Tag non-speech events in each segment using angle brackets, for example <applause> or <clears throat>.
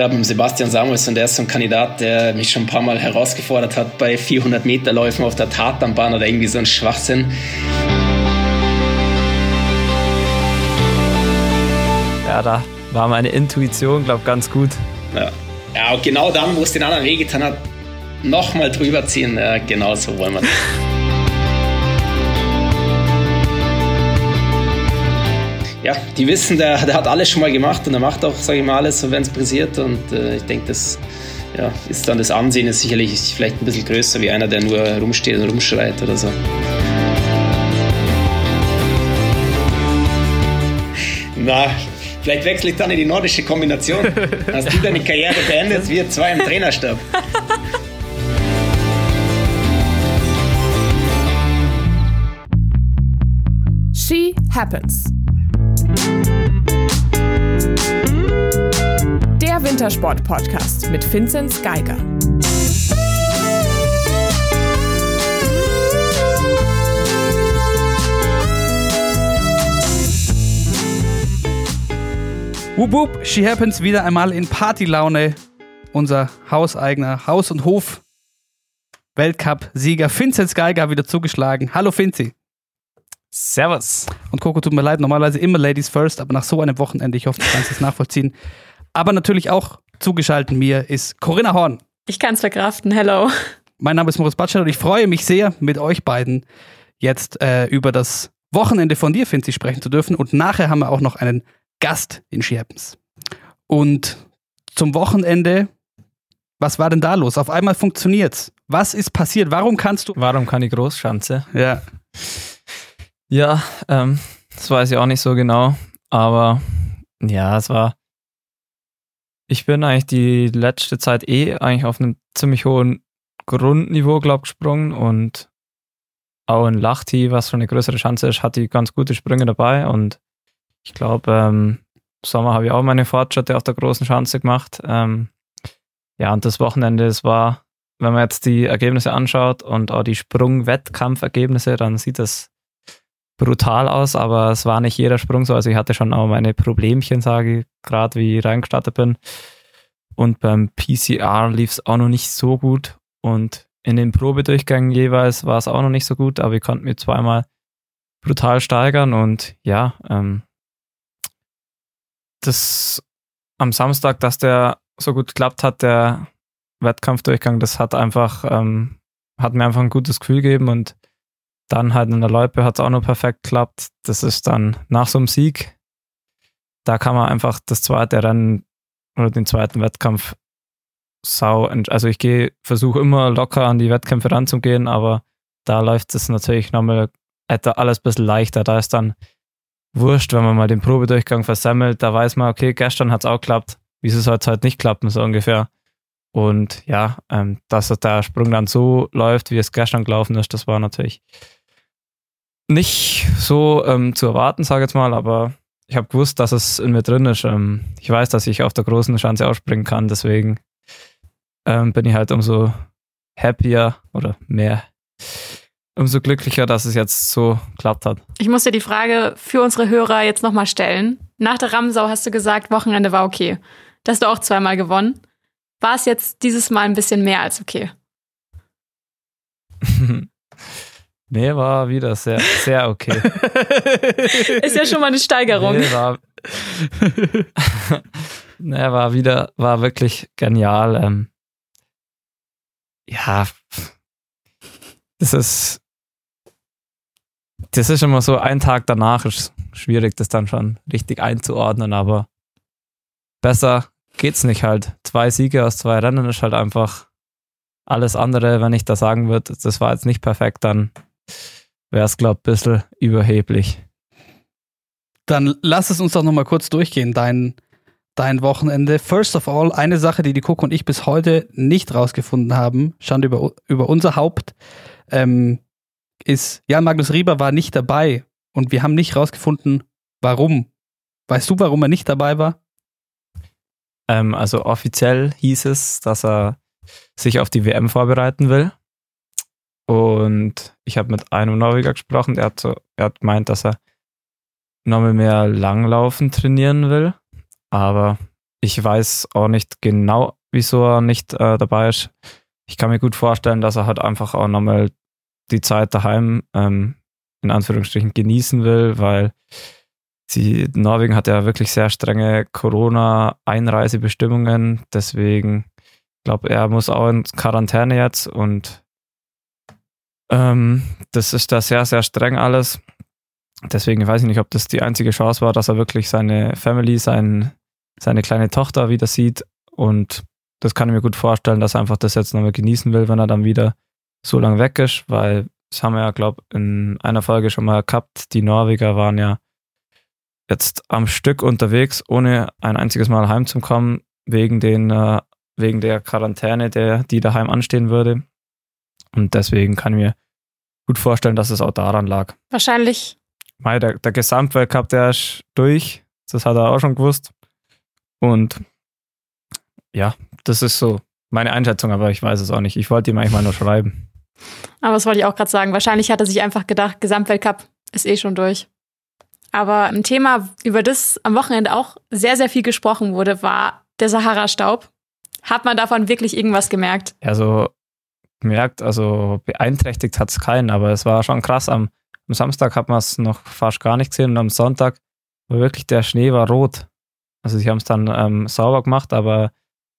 gerade mit Sebastian Samuelsson, der ist so ein Kandidat, der mich schon ein paar Mal herausgefordert hat bei 400 Meter Läufen auf der Tatanbahn oder irgendwie so ein Schwachsinn. Ja, da war meine Intuition, glaube ich, ganz gut. Ja. ja, genau dann, wo es den anderen wehgetan hat, nochmal drüber ziehen. Ja, genau so wollen wir das. <laughs> ja, die wissen, der, der hat alles schon mal gemacht und er macht auch, sage ich mal, alles, wenn es passiert. Und äh, ich denke, das ja, ist dann das Ansehen ist sicherlich vielleicht ein bisschen größer wie einer, der nur rumsteht und rumschreit oder so. Na, vielleicht wechsle ich dann in die nordische Kombination. <laughs> Hast du deine Karriere beendet, wir zwei im Trainerstab. She Happens. Der Wintersport-Podcast mit Vinzenz Geiger. Wup, wup, She Happens wieder einmal in Partylaune. Unser hauseigener Haus- und Hof-Weltcup-Sieger Vinzenz Geiger wieder zugeschlagen. Hallo Vinzi. Servus. Und Coco, tut mir leid, normalerweise immer Ladies first, aber nach so einem Wochenende, ich hoffe, du kannst es nachvollziehen. Aber natürlich auch zugeschaltet mir ist Corinna Horn. Ich kann es verkraften, hello. Mein Name ist Moritz Batschel und ich freue mich sehr, mit euch beiden jetzt äh, über das Wochenende von dir, Finzi, sprechen zu dürfen. Und nachher haben wir auch noch einen Gast in She Happens. Und zum Wochenende, was war denn da los? Auf einmal funktioniert's. Was ist passiert? Warum kannst du. Warum kann die Großschanze? Ja. Ja, ähm, das weiß ich auch nicht so genau. Aber ja, es war. Ich bin eigentlich die letzte Zeit eh eigentlich auf einem ziemlich hohen Grundniveau, glaube ich, gesprungen und auch in Lachti, was schon eine größere Chance ist, hat die ganz gute Sprünge dabei und ich glaube, ähm, Sommer habe ich auch meine Fortschritte auf der großen Schanze gemacht. Ähm, ja, und das Wochenende, es war, wenn man jetzt die Ergebnisse anschaut und auch die Sprung-Wettkampfergebnisse, dann sieht das brutal aus, aber es war nicht jeder Sprung so. Also ich hatte schon auch meine Problemchen, sage ich, gerade wie ich reingestartet bin. Und beim PCR lief es auch noch nicht so gut. Und in den Probedurchgängen jeweils war es auch noch nicht so gut, aber ich konnte mir zweimal brutal steigern und ja, ähm, das am Samstag, dass der so gut geklappt hat, der Wettkampfdurchgang, das hat einfach, ähm, hat mir einfach ein gutes Gefühl gegeben und dann halt in der Loipe hat es auch noch perfekt geklappt. Das ist dann nach so einem Sieg, da kann man einfach das zweite Rennen oder den zweiten Wettkampf sau, also ich gehe, versuche immer locker an die Wettkämpfe ranzugehen, aber da läuft es natürlich nochmal alles ein bisschen leichter. Da ist dann wurscht, wenn man mal den Probedurchgang versammelt, da weiß man, okay, gestern hat es auch geklappt, wieso soll es heute nicht klappen, so ungefähr. Und ja, ähm, dass der Sprung dann so läuft, wie es gestern gelaufen ist, das war natürlich nicht so ähm, zu erwarten, sage ich jetzt mal, aber ich habe gewusst, dass es in mir drin ist. Ähm, ich weiß, dass ich auf der großen Schanze ausspringen kann, deswegen ähm, bin ich halt umso happier oder mehr umso glücklicher, dass es jetzt so klappt hat. Ich muss dir die Frage für unsere Hörer jetzt nochmal stellen. Nach der Ramsau hast du gesagt, Wochenende war okay. Da hast du auch zweimal gewonnen. War es jetzt dieses Mal ein bisschen mehr als okay? <laughs> nee, war wieder sehr, sehr okay. <laughs> Ist ja schon mal eine Steigerung. Nee, war, <laughs> nee, war wieder, war wirklich genial. Ähm, ja, das ist, das ist immer so, ein Tag danach ist schwierig, das dann schon richtig einzuordnen, aber besser geht's nicht halt. Zwei Siege aus zwei Rennen ist halt einfach alles andere, wenn ich da sagen würde, das war jetzt nicht perfekt, dann wäre es, glaube ich, ein bisschen überheblich. Dann lass es uns doch nochmal kurz durchgehen, dein, dein Wochenende. First of all, eine Sache, die die Coco und ich bis heute nicht rausgefunden haben, stand über, über unser Haupt, ähm, ist, ja, Magnus Rieber war nicht dabei und wir haben nicht rausgefunden, warum. Weißt du, warum er nicht dabei war? Ähm, also offiziell hieß es, dass er sich auf die WM vorbereiten will. Und ich habe mit einem Norweger gesprochen, der hat so, er hat gemeint, dass er nochmal mehr Langlaufen trainieren will. Aber ich weiß auch nicht genau, wieso er nicht äh, dabei ist. Ich kann mir gut vorstellen, dass er halt einfach auch nochmal die Zeit daheim ähm, in Anführungsstrichen genießen will, weil sie, Norwegen hat ja wirklich sehr strenge Corona-Einreisebestimmungen. Deswegen glaube er muss auch in Quarantäne jetzt und ähm, das ist da sehr, sehr streng alles. Deswegen weiß ich nicht, ob das die einzige Chance war, dass er wirklich seine Family, sein, seine kleine Tochter wieder sieht. Und das kann ich mir gut vorstellen, dass er einfach das jetzt nochmal genießen will, wenn er dann wieder so lange weg ist, weil das haben wir ja, glaube ich, in einer Folge schon mal gehabt. Die Norweger waren ja jetzt am Stück unterwegs, ohne ein einziges Mal heimzukommen, wegen, den, äh, wegen der Quarantäne, der, die daheim anstehen würde. Und deswegen kann ich mir gut vorstellen, dass es auch daran lag. Wahrscheinlich. Mei, der, der Gesamtweltcup, der ist durch. Das hat er auch schon gewusst. Und ja, das ist so meine Einschätzung, aber ich weiß es auch nicht. Ich wollte ihm eigentlich mal nur schreiben. Aber das wollte ich auch gerade sagen. Wahrscheinlich hat er sich einfach gedacht, Gesamtweltcup ist eh schon durch. Aber ein Thema, über das am Wochenende auch sehr, sehr viel gesprochen wurde, war der Sahara-Staub. Hat man davon wirklich irgendwas gemerkt? Also gemerkt, also beeinträchtigt hat es keinen, aber es war schon krass. Am, am Samstag hat man es noch fast gar nicht gesehen und am Sonntag war wirklich der Schnee war rot. Also sie haben es dann ähm, sauber gemacht, aber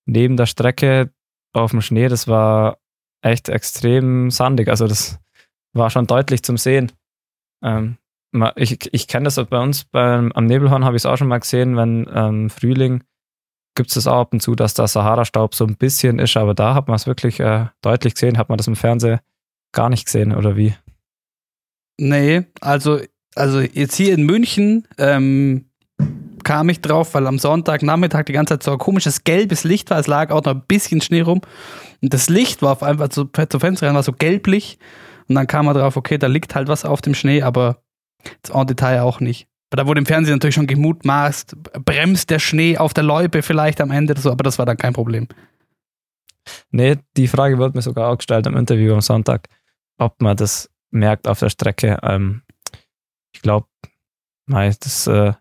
neben der Strecke auf dem Schnee, das war echt extrem sandig. Also das war schon deutlich zum Sehen. Ähm, ich ich kenne das bei uns beim, am Nebelhorn, habe ich es auch schon mal gesehen, wenn ähm, Frühling gibt es das auch ab und zu, dass der Sahara-Staub so ein bisschen ist, aber da hat man es wirklich äh, deutlich gesehen. Hat man das im Fernsehen gar nicht gesehen oder wie? Nee, also, also jetzt hier in München ähm, kam ich drauf, weil am Sonntagnachmittag die ganze Zeit so ein komisches gelbes Licht war. Es lag auch noch ein bisschen Schnee rum. Und das Licht war auf einmal zu, zu Fenster rein, war so gelblich. Und dann kam man drauf, okay, da liegt halt was auf dem Schnee, aber jetzt en Detail auch nicht. Da wurde im Fernsehen natürlich schon gemutmaßt, bremst der Schnee auf der Loipe vielleicht am Ende oder so, aber das war dann kein Problem. Nee, die Frage wurde mir sogar auch gestellt im Interview am Sonntag, ob man das merkt auf der Strecke. Ähm, ich glaube, das äh,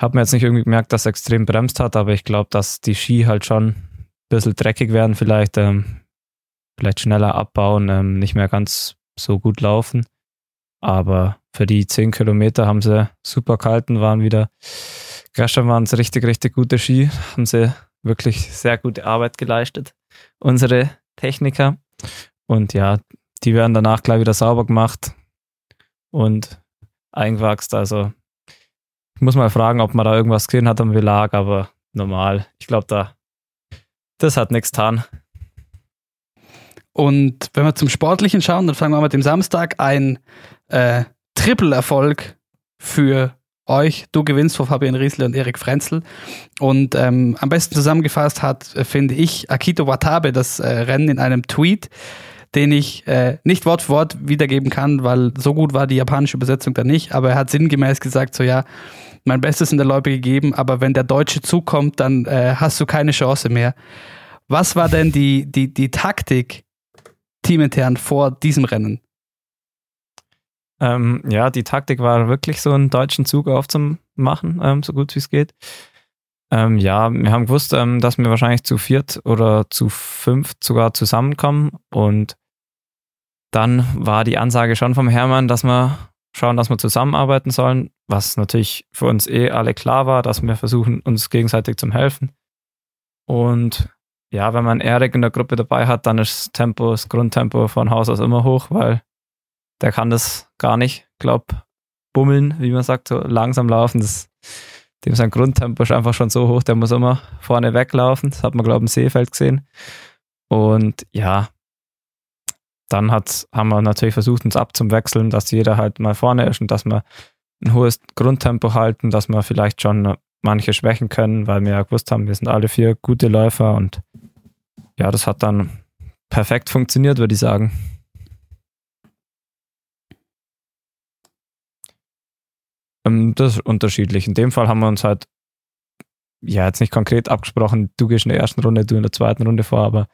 hat man jetzt nicht irgendwie gemerkt, dass es extrem bremst hat, aber ich glaube, dass die Ski halt schon ein bisschen dreckig werden, vielleicht, ähm, vielleicht schneller abbauen, ähm, nicht mehr ganz so gut laufen. Aber für die 10 Kilometer haben sie super gehalten, waren wieder, gestern waren es richtig, richtig gute Ski, haben sie wirklich sehr gute Arbeit geleistet, unsere Techniker. Und ja, die werden danach gleich wieder sauber gemacht und eingewachst. Also ich muss mal fragen, ob man da irgendwas gesehen hat am Belag, aber normal. Ich glaube, da das hat nichts getan. Und wenn wir zum Sportlichen schauen, dann fangen wir mit dem Samstag ein äh, Triple-Erfolg für euch. Du gewinnst vor Fabian Riesle und Erik Frenzel. Und ähm, am besten zusammengefasst hat, äh, finde ich, Akito Watabe das äh, Rennen in einem Tweet, den ich äh, nicht Wort für Wort wiedergeben kann, weil so gut war die japanische Übersetzung da nicht. Aber er hat sinngemäß gesagt, so ja, mein Bestes in der Loipe gegeben, aber wenn der Deutsche zukommt, dann äh, hast du keine Chance mehr. Was war denn die, die, die Taktik teamintern vor diesem Rennen? Ähm, ja, die Taktik war wirklich so einen deutschen Zug aufzumachen, ähm, so gut wie es geht. Ähm, ja, wir haben gewusst, ähm, dass wir wahrscheinlich zu viert oder zu fünft sogar zusammenkommen und dann war die Ansage schon vom Hermann, dass wir schauen, dass wir zusammenarbeiten sollen, was natürlich für uns eh alle klar war, dass wir versuchen, uns gegenseitig zu helfen. Und ja, wenn man Erik in der Gruppe dabei hat, dann ist das Tempo, das Grundtempo von Haus aus immer hoch, weil der kann das gar nicht, glaub, bummeln, wie man sagt, so langsam laufen. Das, dem sein Grundtempo ist einfach schon so hoch, der muss immer vorne weglaufen. Das hat man, glaube ich, im Seefeld gesehen. Und ja, dann hat, haben wir natürlich versucht, uns abzuwechseln, dass jeder halt mal vorne ist und dass wir ein hohes Grundtempo halten, dass wir vielleicht schon manche schwächen können, weil wir ja gewusst haben, wir sind alle vier gute Läufer und ja, das hat dann perfekt funktioniert, würde ich sagen. Ähm, das ist unterschiedlich. In dem Fall haben wir uns halt ja jetzt nicht konkret abgesprochen, du gehst in der ersten Runde, du in der zweiten Runde vor, aber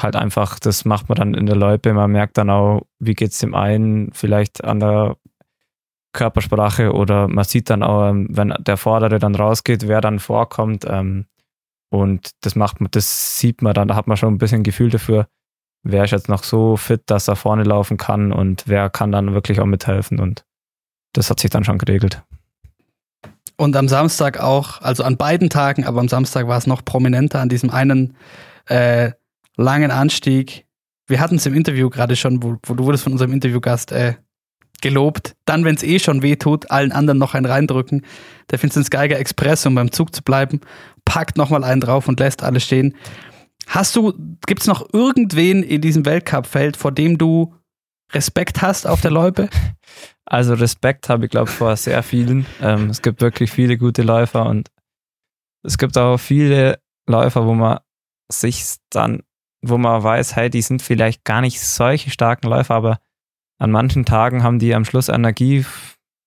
halt einfach, das macht man dann in der Loipe. Man merkt dann auch, wie geht es dem einen vielleicht an der Körpersprache oder man sieht dann auch, ähm, wenn der Vordere dann rausgeht, wer dann vorkommt. Ähm, Und das macht man, das sieht man dann, da hat man schon ein bisschen Gefühl dafür, wer ist jetzt noch so fit, dass er vorne laufen kann und wer kann dann wirklich auch mithelfen. Und das hat sich dann schon geregelt. Und am Samstag auch, also an beiden Tagen, aber am Samstag war es noch prominenter an diesem einen äh, langen Anstieg. Wir hatten es im Interview gerade schon, wo, wo, du wurdest von unserem Interviewgast äh, gelobt. Dann, wenn es eh schon weh tut, allen anderen noch einen reindrücken. Der Vincent Geiger Express, um beim Zug zu bleiben, packt nochmal einen drauf und lässt alle stehen. Hast du, gibt es noch irgendwen in diesem Weltcup-Feld, vor dem du Respekt hast auf der Loipe? <laughs> Also Respekt habe ich, glaube ich, vor sehr vielen. Ähm, es gibt wirklich viele gute Läufer und es gibt auch viele Läufer, wo man sich dann, wo man weiß, hey, die sind vielleicht gar nicht solche starken Läufer, aber an manchen Tagen haben die am Schluss Energie,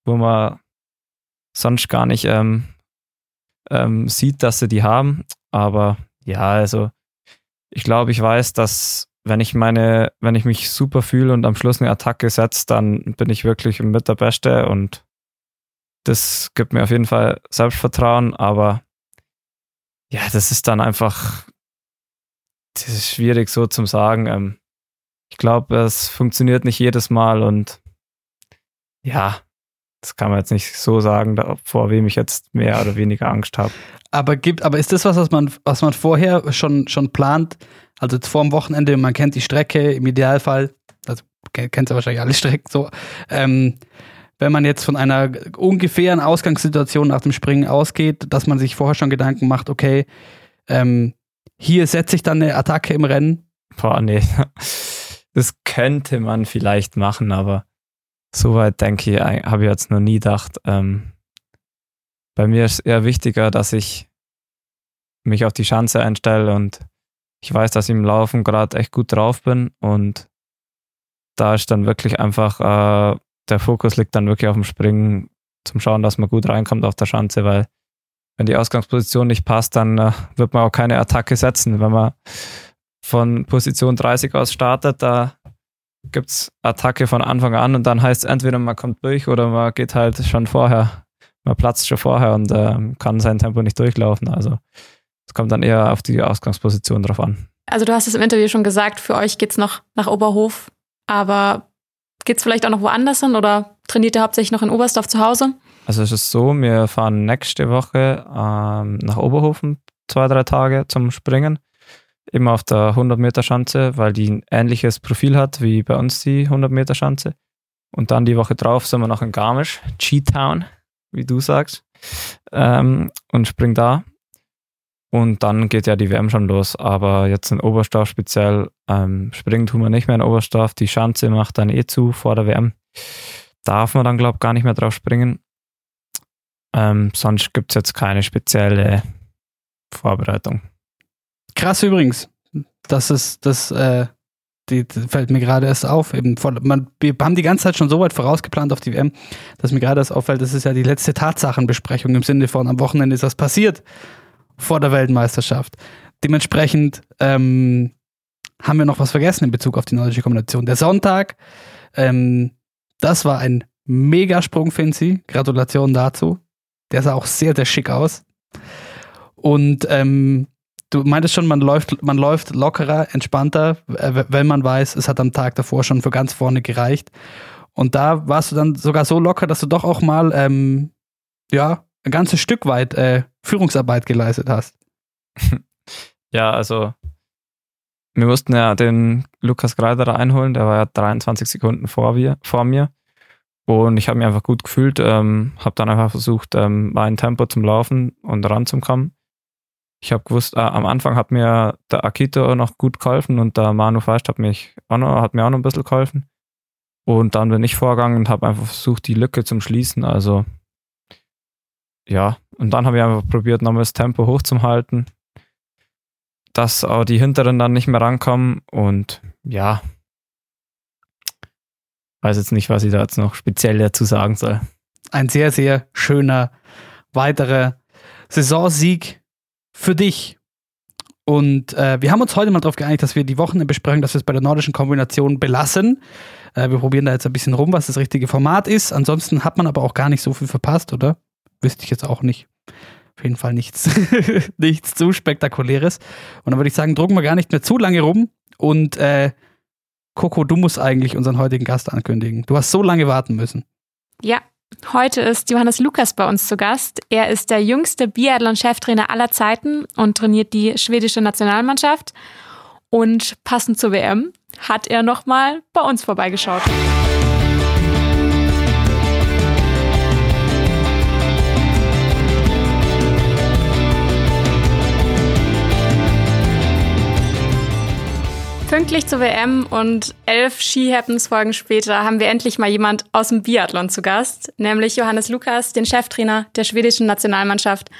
wo man sonst gar nicht ähm, ähm, sieht, dass sie die haben. Aber ja, also ich glaube, ich weiß, dass wenn ich meine, wenn ich mich super fühle und am Schluss eine Attacke setze, dann bin ich wirklich mit der Beste und das gibt mir auf jeden Fall Selbstvertrauen, aber ja, das ist dann einfach, das ist schwierig so zum sagen. Ähm, ich glaube, es funktioniert nicht jedes Mal und ja, das kann man jetzt nicht so sagen, vor wem ich jetzt mehr oder weniger Angst habe. Aber gibt, aber ist das was, was man, was man vorher schon, schon plant? Also vor dem Wochenende, man kennt die Strecke im Idealfall, also kennt ja wahrscheinlich alle Strecken so. Ähm, wenn man jetzt von einer ungefähren Ausgangssituation nach dem Springen ausgeht, dass man sich vorher schon Gedanken macht, okay, ähm, hier setze ich dann eine Attacke im Rennen. Boah, nee. Das könnte man vielleicht machen, aber soweit denke ich, habe ich jetzt noch nie gedacht. Ähm, bei mir ist eher wichtiger, dass ich mich auf die Chance einstelle und ich weiß, dass ich im Laufen gerade echt gut drauf bin und da ist dann wirklich einfach, äh, der Fokus liegt dann wirklich auf dem Springen, zum Schauen, dass man gut reinkommt auf der Schanze, weil wenn die Ausgangsposition nicht passt, dann äh, wird man auch keine Attacke setzen. Wenn man von Position 30 aus startet, da gibt es Attacke von Anfang an und dann heißt es entweder man kommt durch oder man geht halt schon vorher, man platzt schon vorher und äh, kann sein Tempo nicht durchlaufen. Also es kommt dann eher auf die Ausgangsposition drauf an. Also du hast es im Interview schon gesagt, für euch geht es noch nach Oberhof, aber geht es vielleicht auch noch woanders hin oder trainiert ihr hauptsächlich noch in Oberstdorf zu Hause? Also es ist so, wir fahren nächste Woche ähm, nach Oberhofen zwei, drei Tage zum Springen immer auf der 100 Meter Schanze, weil die ein ähnliches Profil hat wie bei uns die 100 Meter Schanze. Und dann die Woche drauf sind wir noch in Garmisch, G-Town, wie du sagst, ähm, und springen da. Und dann geht ja die WM schon los. Aber jetzt in Oberstdorf speziell ähm, springen tun wir nicht mehr in Oberstdorf. Die Schanze macht dann eh zu vor der WM. Darf man dann, glaube ich, gar nicht mehr drauf springen. Ähm, sonst gibt es jetzt keine spezielle Vorbereitung. Krass übrigens. Das ist, das, äh, die, die fällt mir gerade erst auf. Eben vor, man, wir haben die ganze Zeit schon so weit vorausgeplant auf die WM, dass mir gerade erst auffällt, das ist ja die letzte Tatsachenbesprechung im Sinne von am Wochenende ist was passiert vor der Weltmeisterschaft. Dementsprechend ähm, haben wir noch was vergessen in Bezug auf die nordische Kombination. Der Sonntag, ähm, das war ein Megasprung, Finzi. Gratulation dazu. Der sah auch sehr, sehr schick aus. Und ähm, du meintest schon, man läuft, man läuft lockerer, entspannter, äh, wenn man weiß, es hat am Tag davor schon für ganz vorne gereicht. Und da warst du dann sogar so locker, dass du doch auch mal, ähm, ja, ein ganzes Stück weit äh, Führungsarbeit geleistet hast. <laughs> Ja, also wir mussten ja den Lukas Greiderer einholen, der war ja 23 Sekunden vor, wir, vor mir. Und ich habe mich einfach gut gefühlt, ähm, habe dann einfach versucht, ähm, mein Tempo zum Laufen und ranzukommen. Ich habe gewusst, äh, am Anfang hat mir der Akito noch gut geholfen und der Manu Feist hat, mich auch noch, hat mir auch noch ein bisschen geholfen. Und dann bin ich vorgegangen und habe einfach versucht, die Lücke zum Schließen. Also ja, und dann habe ich einfach probiert, nochmal das Tempo hochzuhalten, dass auch die Hinteren dann nicht mehr rankommen. Und ja, weiß jetzt nicht, was ich da jetzt noch speziell dazu sagen soll. Ein sehr, sehr schöner weiterer Saisonsieg für dich. Und äh, wir haben uns heute mal darauf geeinigt, dass wir die Wochenendbesprechung, dass wir es bei der nordischen Kombination belassen. Äh, wir probieren da jetzt ein bisschen rum, was das richtige Format ist. Ansonsten hat man aber auch gar nicht so viel verpasst, oder? Wüsste ich jetzt auch nicht. Auf jeden Fall nichts, <laughs> nichts zu spektakuläres. Und dann würde ich sagen, drucken wir gar nicht mehr zu lange rum. Und äh, Coco, du musst eigentlich unseren heutigen Gast ankündigen. Du hast so lange warten müssen. Ja, heute ist Johannes Lukas bei uns zu Gast. Er ist der jüngste Biathlon-Cheftrainer aller Zeiten und trainiert die schwedische Nationalmannschaft. Und passend zur WM hat er nochmal bei uns vorbeigeschaut. Pünktlich zur WM und elf Ski-Happens-Folgen später haben wir endlich mal jemand aus dem Biathlon zu Gast, nämlich Johannes Lukas, den Cheftrainer der schwedischen Nationalmannschaft.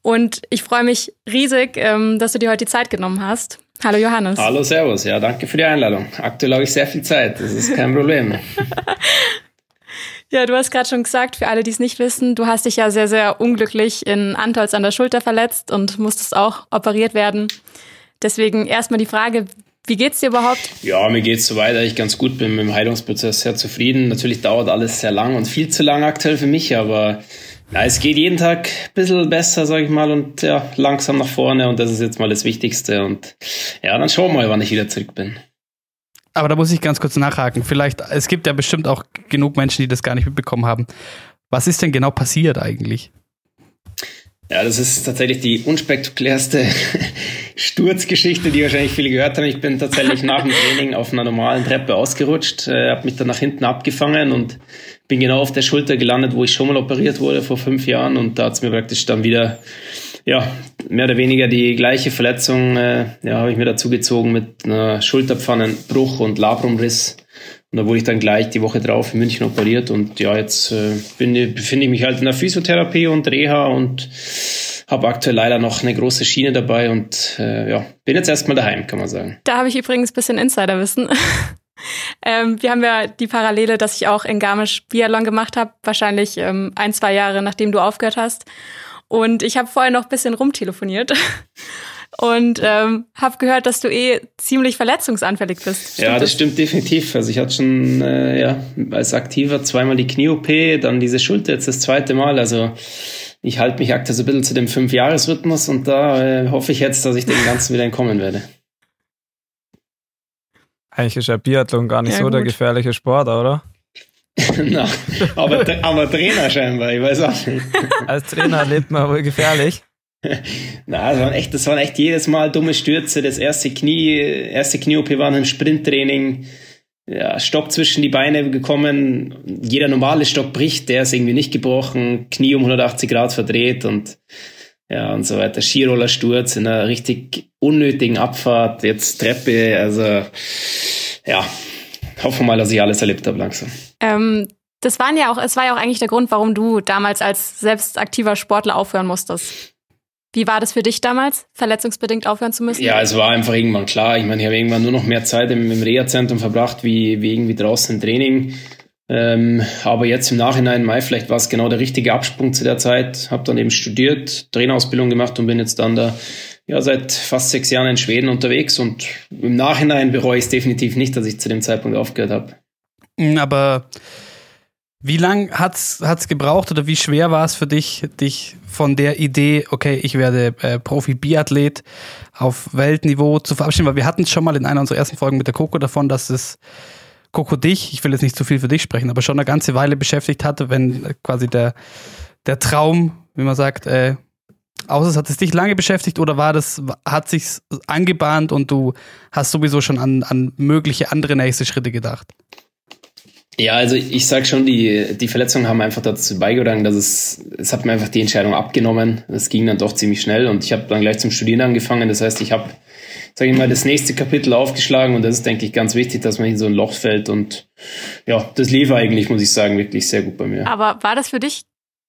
Und ich freue mich riesig, ähm, dass du dir heute die Zeit genommen hast. Hallo Johannes. Hallo, Servus. Ja, danke für die Einladung. Aktuell habe ich sehr viel Zeit. Das ist kein Problem. <laughs> <laughs> Ja, du hast gerade schon gesagt, für alle, die es nicht wissen, du hast dich ja sehr, sehr unglücklich in Antolz an der Schulter verletzt und musstest auch operiert werden. Deswegen erstmal die Frage, wie geht's dir überhaupt? Ja, mir geht's soweit eigentlich ganz gut. Bin mit dem Heilungsprozess sehr zufrieden. Natürlich dauert alles sehr lang und viel zu lang aktuell für mich, aber ja, es geht jeden Tag ein bisschen besser, sag ich mal, und ja, langsam nach vorne und das ist jetzt mal das Wichtigste. Und ja, dann schauen wir mal, wann ich wieder zurück bin. Aber da muss ich ganz kurz nachhaken. Vielleicht, es gibt ja bestimmt auch genug Menschen, die das gar nicht mitbekommen haben. Was ist denn genau passiert eigentlich? Ja, das ist tatsächlich die unspektakulärste <laughs> Sturzgeschichte, die wahrscheinlich viele gehört haben. Ich bin tatsächlich nach dem Training auf einer normalen Treppe ausgerutscht, äh, habe mich dann nach hinten abgefangen und bin genau auf der Schulter gelandet, wo ich schon mal operiert wurde vor fünf Jahren. Und da hat's mir praktisch dann wieder, ja, mehr oder weniger die gleiche Verletzung, äh, ja, habe ich mir dazu gezogen mit einer Schulterpfannenbruch und Labrumriss und da wurde ich dann gleich die Woche drauf in München operiert und ja, jetzt äh, befinde ich mich halt in der Physiotherapie und Reha und habe aktuell leider noch eine große Schiene dabei und äh, ja, bin jetzt erstmal daheim, kann man sagen. Da habe ich übrigens ein bisschen Insiderwissen. <laughs> ähm, wir haben ja die Parallele, dass ich auch in Garmisch Biathlon gemacht habe, wahrscheinlich ähm, ein, zwei Jahre nachdem du aufgehört hast. Und ich habe vorher noch ein bisschen rumtelefoniert <laughs> und ähm, habe gehört, dass du eh ziemlich verletzungsanfällig bist. Stimmt ja, das, stimmt definitiv. Also ich hatte schon äh, ja, als Aktiver zweimal die Knie-OP, dann diese Schulter jetzt das zweite Mal. Also ich halte mich aktuell so ein bisschen zu dem Fünf-Jahres-Rhythmus und da äh, hoffe ich jetzt, dass ich dem Ganzen wieder entkommen werde. Eigentlich ist ja Biathlon gar nicht ja, so gut. der gefährliche Sport, oder? <laughs> Na, aber, aber Trainer scheinbar, ich weiß auch nicht. Als Trainer lebt man wohl gefährlich. <laughs> Na, das waren echt, das waren echt jedes Mal dumme Stürze. Das erste Knie, erste Knie-OP war ein Sprinttraining. Ja, Stock zwischen die Beine gekommen. Jeder normale Stock bricht, der ist irgendwie nicht gebrochen. Knie um 180 Grad verdreht und ja, und so weiter. Skirollersturz in einer richtig unnötigen Abfahrt. Jetzt Treppe, also ja, hoffen wir mal, dass ich alles erlebt habe langsam. Ähm, das waren ja auch, es war ja auch eigentlich der Grund, warum du damals als selbst aktiver Sportler aufhören musstest. Wie war das für dich damals, verletzungsbedingt aufhören zu müssen? Ja, es war einfach irgendwann klar. Ich meine, ich habe irgendwann nur noch mehr Zeit im, im Reha-Zentrum verbracht, wie, wie irgendwie draußen im Training. Ähm, aber jetzt im Nachhinein, Mai, vielleicht war es genau der richtige Absprung zu der Zeit. Habe dann eben studiert, Trainerausbildung gemacht und bin jetzt dann da ja seit fast sechs Jahren in Schweden unterwegs. Und im Nachhinein bereue ich es definitiv nicht, dass ich zu dem Zeitpunkt aufgehört habe. Aber wie lang hat's hat's gebraucht oder wie schwer war es für dich, dich von der Idee, okay, ich werde äh, Profi-Biathlet auf Weltniveau zu verabschieden? Weil wir hatten es schon mal in einer unserer ersten Folgen mit der Coco davon, dass es Coco dich, ich will jetzt nicht zu viel für dich sprechen, aber schon eine ganze Weile beschäftigt hatte, wenn quasi der, der Traum, wie man sagt, äh, Außer hat es dich lange beschäftigt oder war das, hat sich angebahnt und du hast sowieso schon an, an mögliche andere nächste Schritte gedacht? Ja, also ich sag schon, die, die Verletzungen haben einfach dazu beigetragen, dass es, es hat mir einfach die Entscheidung abgenommen. Es ging dann doch ziemlich schnell und ich habe dann gleich zum Studieren angefangen. Das heißt, ich habe, sage ich mal, das nächste Kapitel aufgeschlagen und das ist, denke ich, ganz wichtig, dass man in so ein Loch fällt und ja, das lief eigentlich, muss ich sagen, wirklich sehr gut bei mir. Aber war das für dich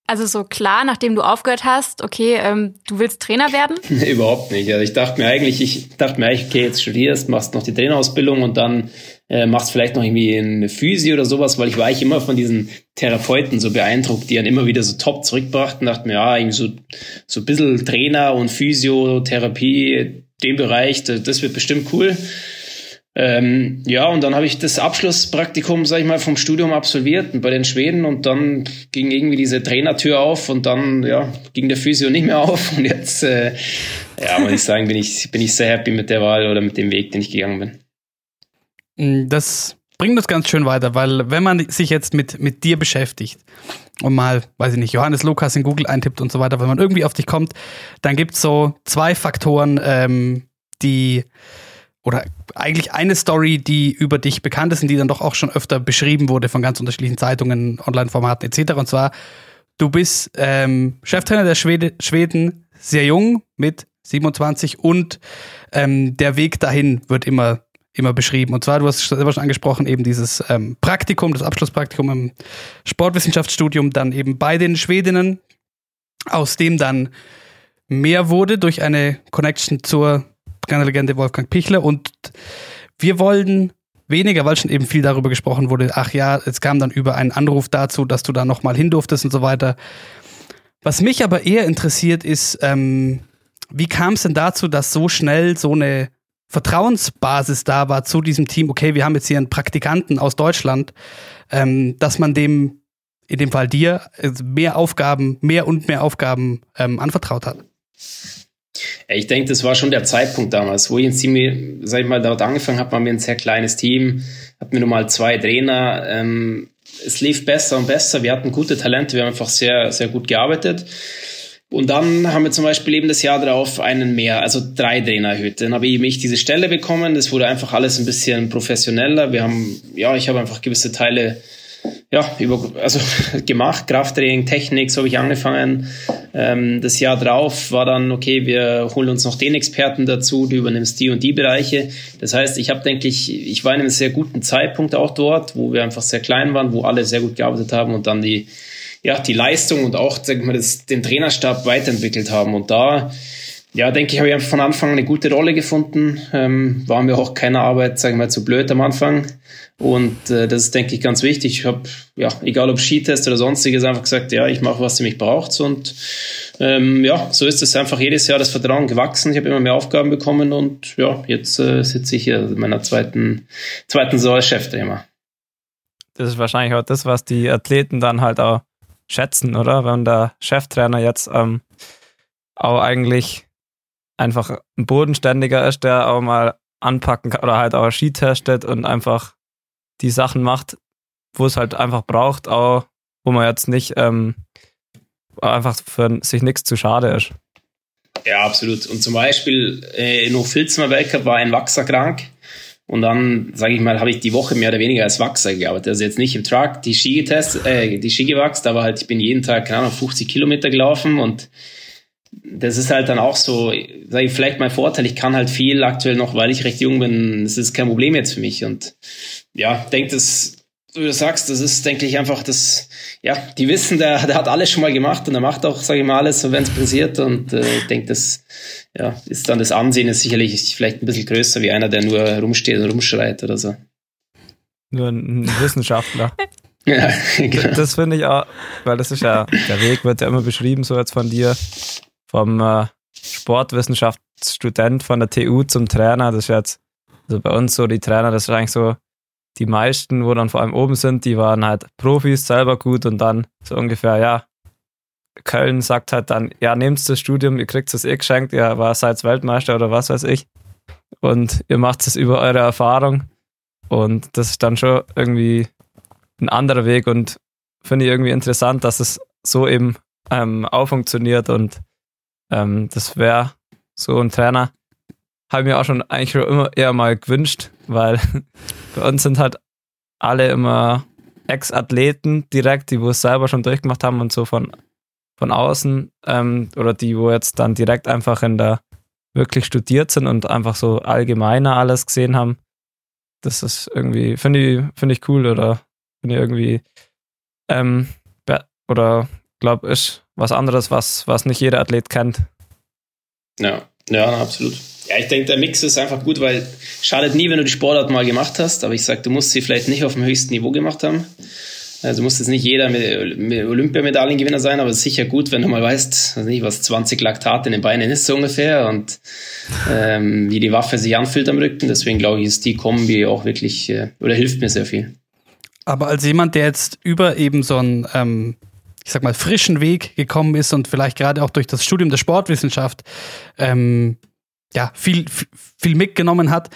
also so klar, nachdem du aufgehört hast, okay, ähm, du willst Trainer werden? <laughs> Nee, überhaupt nicht. Also ich dachte mir eigentlich, ich dachte mir eigentlich, okay, jetzt studierst, machst noch die Trainerausbildung und dann äh, machst vielleicht noch irgendwie eine Physio oder sowas, weil ich war eigentlich immer von diesen Therapeuten so beeindruckt, die dann immer wieder so top zurückbrachten, dachte mir, ja, irgendwie so, so ein bisschen Trainer und Physiotherapie, dem Bereich, das, das wird bestimmt cool. Ähm, ja, und dann habe ich das Abschlusspraktikum, sag ich mal, vom Studium absolviert bei den Schweden und dann ging irgendwie diese Trainertür auf und dann ja, ging der Physio nicht mehr auf und jetzt, äh, ja, muss ich sagen, bin ich, bin ich sehr happy mit der Wahl oder mit dem Weg, den ich gegangen bin. Mm, das bringt uns ganz schön weiter, weil wenn man sich jetzt mit, mit dir beschäftigt und mal, weiß ich nicht, Johannes Lukas in Google eintippt und so weiter, wenn man irgendwie auf dich kommt, dann gibt es so zwei Faktoren, ähm, die oder eigentlich eine Story, die über dich bekannt ist und die dann doch auch schon öfter beschrieben wurde von ganz unterschiedlichen Zeitungen, Online-Formaten etc. Und zwar, du bist ähm, Cheftrainer der Schwede, Schweden, sehr jung mit 27 und ähm, der Weg dahin wird immer, immer beschrieben. Und zwar, du hast selber schon angesprochen, eben dieses ähm, Praktikum, das Abschlusspraktikum im Sportwissenschaftsstudium, dann eben bei den Schwedinnen, aus dem dann mehr wurde durch eine Connection zur Legende Wolfgang Pichler und wir wollen weniger, weil schon eben viel darüber gesprochen wurde, ach ja, es kam dann über einen Anruf dazu, dass du da nochmal hin durftest und so weiter. Was mich aber eher interessiert ist, ähm, wie kam es denn dazu, dass so schnell so eine Vertrauensbasis da war zu diesem Team, okay, wir haben jetzt hier einen Praktikanten aus Deutschland, ähm, dass man dem, in dem Fall dir, mehr Aufgaben, mehr und mehr Aufgaben ähm, anvertraut hat? Ich denke, das war schon der Zeitpunkt damals, wo ich ins Team, sag ich mal, dort angefangen habe, waren wir ein sehr kleines Team, hatten wir nur mal zwei Trainer. Ähm, es lief besser und besser. Wir hatten gute Talente, wir haben einfach sehr, sehr gut gearbeitet. Und dann haben wir zum Beispiel eben das Jahr darauf einen mehr, also drei Trainer erhöht. Dann habe ich mich diese Stelle bekommen. Das wurde einfach alles ein bisschen professioneller. Wir haben, ja, ich habe einfach gewisse Teile ja, über, also <laughs> gemacht, Krafttraining, Technik, so habe ich angefangen. Ähm, das Jahr drauf war dann, okay, wir holen uns noch den Experten dazu, du übernimmst die und die Bereiche. Das heißt, ich habe, denke ich, ich war in einem sehr guten Zeitpunkt auch dort, wo wir einfach sehr klein waren, wo alle sehr gut gearbeitet haben und dann die, ja, die Leistung und auch, sag ich mal, das, den Trainerstab weiterentwickelt haben. Und da, ja, denke ich, habe ich von Anfang eine gute Rolle gefunden. Ähm, war mir auch keine Arbeit, sagen wir mal, zu blöd am Anfang. Und äh, das ist, denke ich, ganz wichtig. Ich habe, ja, egal ob Skitest oder sonstiges, einfach gesagt, ja, ich mache, was ihr mich braucht. Und ähm, ja, so ist es einfach jedes Jahr das Vertrauen gewachsen. Ich habe immer mehr Aufgaben bekommen und ja, jetzt äh, sitze ich hier in meiner zweiten, zweiten Saison als Cheftrainer. Das ist wahrscheinlich auch das, was die Athleten dann halt auch schätzen, oder? Wenn der Cheftrainer jetzt ähm, auch eigentlich einfach ein Bodenständiger ist, der auch mal anpacken kann oder halt auch Ski testet und einfach die Sachen macht, wo es halt einfach braucht, auch wo man jetzt nicht ähm, einfach für sich nichts zu schade ist. Ja, absolut. Und zum Beispiel äh, in Hochfilzmer Weltcup war ein Wachser krank. Und dann, sage ich mal, habe ich die Woche mehr oder weniger als Wachser gearbeitet. Also jetzt nicht im Truck, die Ski getestet, äh, die Ski gewachst, aber halt, ich bin jeden Tag, keine Ahnung, 50 Kilometer gelaufen und das ist halt dann auch so, sage ich, vielleicht mein Vorteil, ich kann halt viel aktuell noch, weil ich recht jung bin, das ist kein Problem jetzt für mich. Und ja, denke, das, wie du sagst, das ist, denke ich, einfach das, ja, die wissen, der, der hat alles schon mal gemacht und er macht auch, sage ich mal, alles, so wenn es passiert. Und äh, ich denke, das ja, ist dann das Ansehen ist sicherlich vielleicht ein bisschen größer wie einer, der nur rumsteht und rumschreit oder so. Nur ein Wissenschaftler. <laughs> ja, genau. Das finde ich auch, weil das ist ja, der Weg wird ja immer beschrieben, so jetzt von dir, vom äh, Sportwissenschaftsstudent von der TU zum Trainer. Das ist jetzt, also bei uns so die Trainer, das ist eigentlich so die meisten, wo dann vor allem oben sind, die waren halt Profis, selber gut und dann so ungefähr, ja, Köln sagt halt dann, ja, nehmt das Studium, ihr kriegt es eh geschenkt, ihr war seid Weltmeister oder was weiß ich. Und ihr macht es über eure Erfahrung. Und das ist dann schon irgendwie ein anderer Weg und finde ich irgendwie interessant, dass es so eben ähm, auch funktioniert und ähm, das wäre so ein Trainer, habe ich mir auch schon eigentlich immer eher mal gewünscht, weil <laughs> bei uns sind halt alle immer Ex-Athleten direkt, die wo es selber schon durchgemacht haben und so von, von außen ähm, oder die, wo jetzt dann direkt einfach in der wirklich studiert sind und einfach so allgemeiner alles gesehen haben. Das ist irgendwie, finde ich, finde ich cool oder finde ich irgendwie, ähm, oder glaube ist was anderes, was, was nicht jeder Athlet kennt. Ja, ja, absolut. Ja, ich denke, der Mix ist einfach gut, weil schadet nie, wenn du die Sportart mal gemacht hast, aber ich sage, du musst sie vielleicht nicht auf dem höchsten Niveau gemacht haben. Also muss jetzt nicht jeder Olympiamedaillengewinner sein, aber es ist sicher gut, wenn du mal weißt, also nicht, was 20 Laktat in den Beinen ist so ungefähr und ähm, wie die Waffe sich anfühlt am Rücken. Deswegen glaube ich, ist die Kombi auch wirklich äh, oder hilft mir sehr viel. Aber als jemand, der jetzt über eben so einen, ähm, ich sag mal, frischen Weg gekommen ist und vielleicht gerade auch durch das Studium der Sportwissenschaft ähm, ja, viel, viel mitgenommen hat,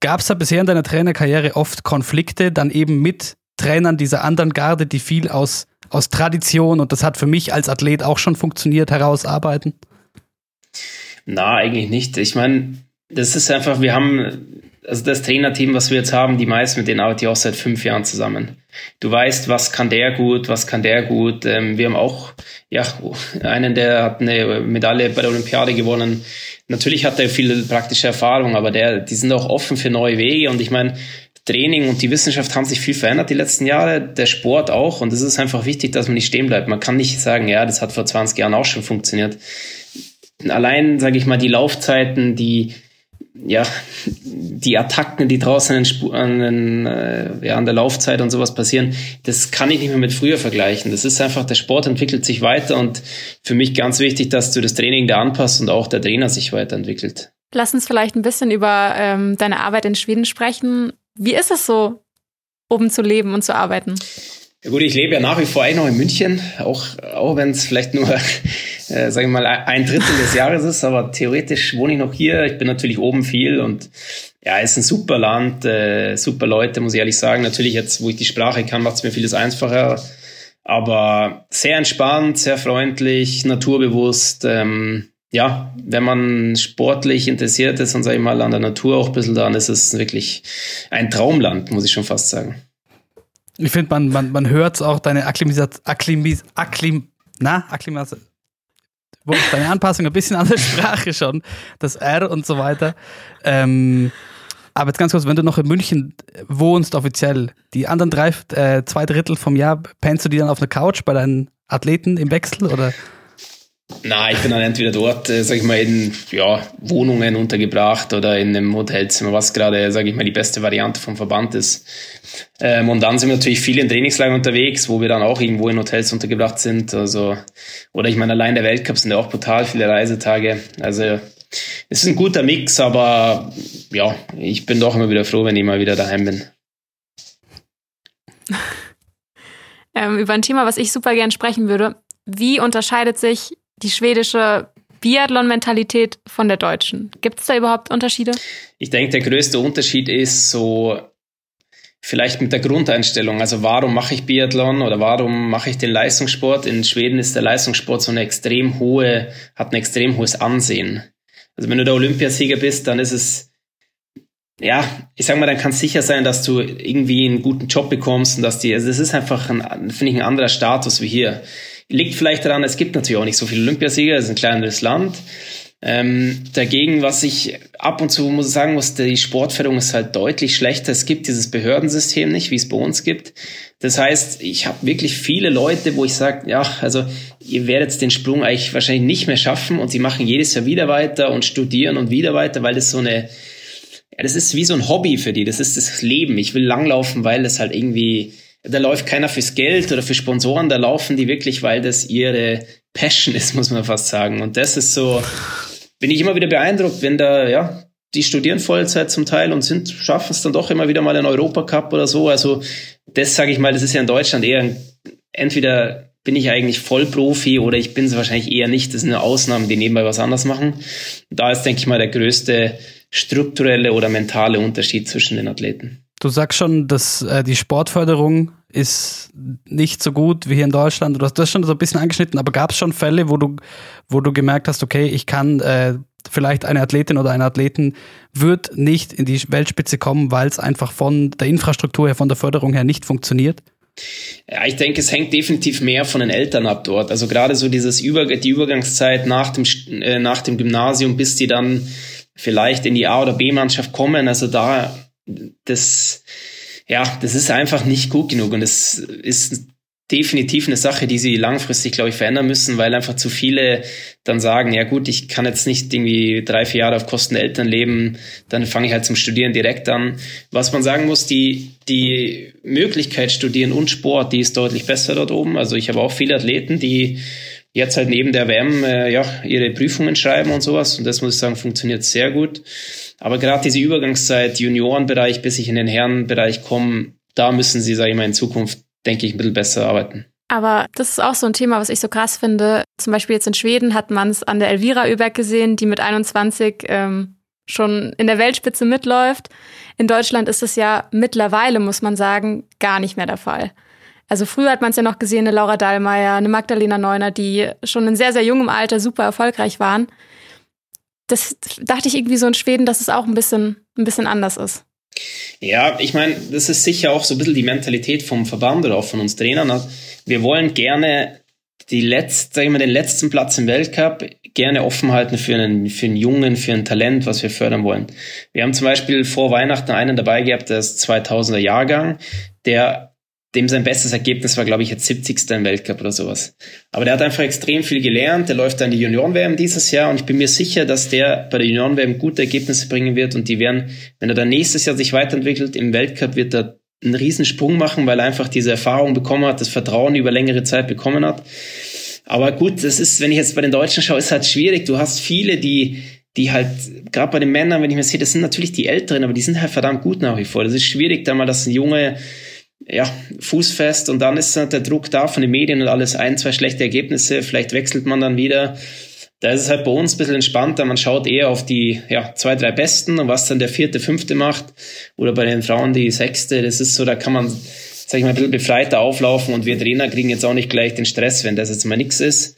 gab es da bisher in deiner Trainerkarriere oft Konflikte dann eben mit Trainern dieser anderen Garde, die viel aus, aus Tradition und das hat für mich als Athlet auch schon funktioniert, herausarbeiten? Na, eigentlich nicht. Ich meine, das ist einfach, wir haben, also das Trainerteam, was wir jetzt haben, die meisten mit denen arbeite ich auch seit fünf Jahren zusammen. Du weißt, was kann der gut, was kann der gut. Ähm, wir haben auch, ja, einen, der hat eine Medaille bei der Olympiade gewonnen. Natürlich hat er viel praktische Erfahrung, aber der, die sind auch offen für neue Wege und ich meine, Training und die Wissenschaft haben sich viel verändert die letzten Jahre, der Sport auch. Und es ist einfach wichtig, dass man nicht stehen bleibt. Man kann nicht sagen, ja, das hat vor 20 Jahren auch schon funktioniert. Allein, sage ich mal, die Laufzeiten, die, ja, die Attacken, die draußen an, den, äh, ja, an der Laufzeit und sowas passieren, das kann ich nicht mehr mit früher vergleichen. Das ist einfach, der Sport entwickelt sich weiter und für mich ganz wichtig, dass du das Training da anpasst und auch der Trainer sich weiterentwickelt. Lass uns vielleicht ein bisschen über ähm, deine Arbeit in Schweden sprechen. Wie ist es so, oben zu leben und zu arbeiten? Ja gut, ich lebe ja nach wie vor eigentlich noch in München, auch, auch wenn es vielleicht nur, <laughs> äh, sage ich mal, ein Drittel des Jahres ist, aber theoretisch wohne ich noch hier. Ich bin natürlich oben viel und ja, es ist ein super Land, äh, super Leute, muss ich ehrlich sagen. Natürlich jetzt, wo ich die Sprache kann, macht es mir vieles einfacher, aber sehr entspannt, sehr freundlich, naturbewusst. Ähm, ja, wenn man sportlich interessiert ist und sage ich mal an der Natur auch ein bisschen dann ist es wirklich ein Traumland, muss ich schon fast sagen. Ich finde, man, man, man hört auch deine Akklimisation, Akklimis, Akklim, na, Akklimisation, deine Anpassung ein bisschen an der Sprache schon, das R und so weiter. Ähm, aber jetzt ganz kurz, wenn du noch in München wohnst offiziell, die anderen drei, äh, zwei Drittel vom Jahr, pennst du die dann auf der Couch bei deinen Athleten im Wechsel oder? Na, ich bin dann entweder dort, äh, sag ich mal, in ja, Wohnungen untergebracht oder in einem Hotelzimmer, was gerade, sage ich mal, die beste Variante vom Verband ist. Ähm, und dann sind wir natürlich viel in Trainingslager unterwegs, wo wir dann auch irgendwo in Hotels untergebracht sind. Also, oder ich meine, allein der Weltcup sind ja auch brutal viele Reisetage. Also es ist ein guter Mix, aber ja, ich bin doch immer wieder froh, wenn ich mal wieder daheim bin. <laughs> ähm, über ein Thema, was ich super gern sprechen würde. Wie unterscheidet sich die schwedische Biathlon-Mentalität von der deutschen? Gibt es da überhaupt Unterschiede? Ich denke, der größte Unterschied ist so vielleicht mit der Grundeinstellung. Also warum mache ich Biathlon oder warum mache ich den Leistungssport? In Schweden ist der Leistungssport so eine extrem hohe, hat ein extrem hohes Ansehen. Also wenn du der Olympiasieger bist, dann ist es, ja, ich sag mal, dann kann es sicher sein, dass du irgendwie einen guten Job bekommst und dass die, also es ist einfach, ein, finde ich, ein anderer Status wie hier. Liegt vielleicht daran, es gibt natürlich auch nicht so viele Olympiasieger, es ist ein kleineres Land. Ähm, dagegen, was ich ab und zu muss sagen muss, die Sportförderung ist halt deutlich schlechter. Es gibt dieses Behördensystem nicht, wie es bei uns gibt. Das heißt, ich habe wirklich viele Leute, wo ich sage, ja, also ihr werdet den Sprung eigentlich wahrscheinlich nicht mehr schaffen und sie machen jedes Jahr wieder weiter und studieren und wieder weiter, weil das so eine, ja, das ist wie so ein Hobby für die. Das ist das Leben. Ich will langlaufen, weil das halt irgendwie da läuft keiner fürs Geld oder für Sponsoren, da laufen die wirklich, weil das ihre Passion ist, <laughs> muss man fast sagen. Und das ist so, bin ich immer wieder beeindruckt, wenn da, ja, die studieren Vollzeit zum Teil und sind, schaffen es dann doch immer wieder mal in Europacup oder so. Also das sage ich mal, das ist ja in Deutschland eher entweder bin ich eigentlich Vollprofi oder ich bin es wahrscheinlich eher nicht. Das sind nur Ausnahmen, die nebenbei was anderes machen. Da ist, denke ich mal, der größte strukturelle oder mentale Unterschied zwischen den Athleten. Du sagst schon, dass äh, die Sportförderung ist nicht so gut wie hier in Deutschland. Du hast das schon so ein bisschen angeschnitten, aber gab es schon Fälle, wo du, wo du gemerkt hast, okay, ich kann äh, vielleicht eine Athletin oder ein Athleten wird nicht in die Weltspitze kommen, weil es einfach von der Infrastruktur her, von der Förderung her nicht funktioniert? Ja, ich denke, es hängt definitiv mehr von den Eltern ab dort. Also gerade so dieses Über die Übergangszeit nach dem, äh, nach dem Gymnasium, bis die dann vielleicht in die A- oder B-Mannschaft kommen. Also da das, ja, das ist einfach nicht gut genug und es ist definitiv eine Sache, die sie langfristig, glaube ich, verändern müssen, weil einfach zu viele dann sagen, ja gut, ich kann jetzt nicht irgendwie drei, vier Jahre auf Kosten der Eltern leben, dann fange ich halt zum Studieren direkt an. Was man sagen muss, die, die Möglichkeit Studieren und Sport, die ist deutlich besser dort oben. Also ich habe auch viele Athleten, die jetzt halt neben der WM äh, ja, ihre Prüfungen schreiben und sowas. Und das muss ich sagen, funktioniert sehr gut. Aber gerade diese Übergangszeit, Juniorenbereich, bis ich in den Herrenbereich komme, da müssen sie, sage ich mal, in Zukunft denke ich, ein bisschen besser arbeiten. Aber das ist auch so ein Thema, was ich so krass finde. Zum Beispiel jetzt in Schweden hat man es an der Elvira Öberg gesehen, die mit 21 ähm, schon in der Weltspitze mitläuft. In Deutschland ist es ja mittlerweile, muss man sagen, gar nicht mehr der Fall. Also früher hat man es ja noch gesehen, eine Laura Dahlmeier, eine Magdalena Neuner, die schon in sehr, sehr jungem Alter super erfolgreich waren. Das dachte ich irgendwie so in Schweden, dass es auch ein bisschen, ein bisschen anders ist. Ja, ich meine, das ist sicher auch so ein bisschen die Mentalität vom Verband oder auch von uns Trainern. Wir wollen gerne die letzte, sag ich mal, den letzten Platz im Weltcup gerne offen halten für einen, für einen Jungen, für ein Talent, was wir fördern wollen. Wir haben zum Beispiel vor Weihnachten einen dabei gehabt, der ist 2000er Jahrgang, der dem sein bestes Ergebnis war, glaube ich, jetzt 70. im Weltcup oder sowas. Aber der hat einfach extrem viel gelernt. Der läuft dann die Junioren-WM dieses Jahr und ich bin mir sicher, dass der bei der Junioren-WM gute Ergebnisse bringen wird und die werden, wenn er dann nächstes Jahr sich weiterentwickelt, im Weltcup wird er einen Riesensprung machen, weil er einfach diese Erfahrung bekommen hat, das Vertrauen über längere Zeit bekommen hat. Aber gut, das ist, wenn ich jetzt bei den Deutschen schaue, ist halt schwierig. Du hast viele, die, die halt, gerade bei den Männern, wenn ich mir sehe, das sind natürlich die Älteren, aber die sind halt verdammt gut nach wie vor. Das ist schwierig, da mal, dass ein Junge ja, fußfest und dann ist halt der Druck da von den Medien und alles ein, zwei schlechte Ergebnisse, vielleicht wechselt man dann wieder. Da ist es halt bei uns ein bisschen entspannter. Man schaut eher auf die ja, zwei, drei Besten und was dann der vierte, fünfte macht. Oder bei den Frauen die sechste. Das ist so, da kann man, sag ich mal, ein bisschen befreiter auflaufen und wir Trainer kriegen jetzt auch nicht gleich den Stress, wenn das jetzt mal nix ist.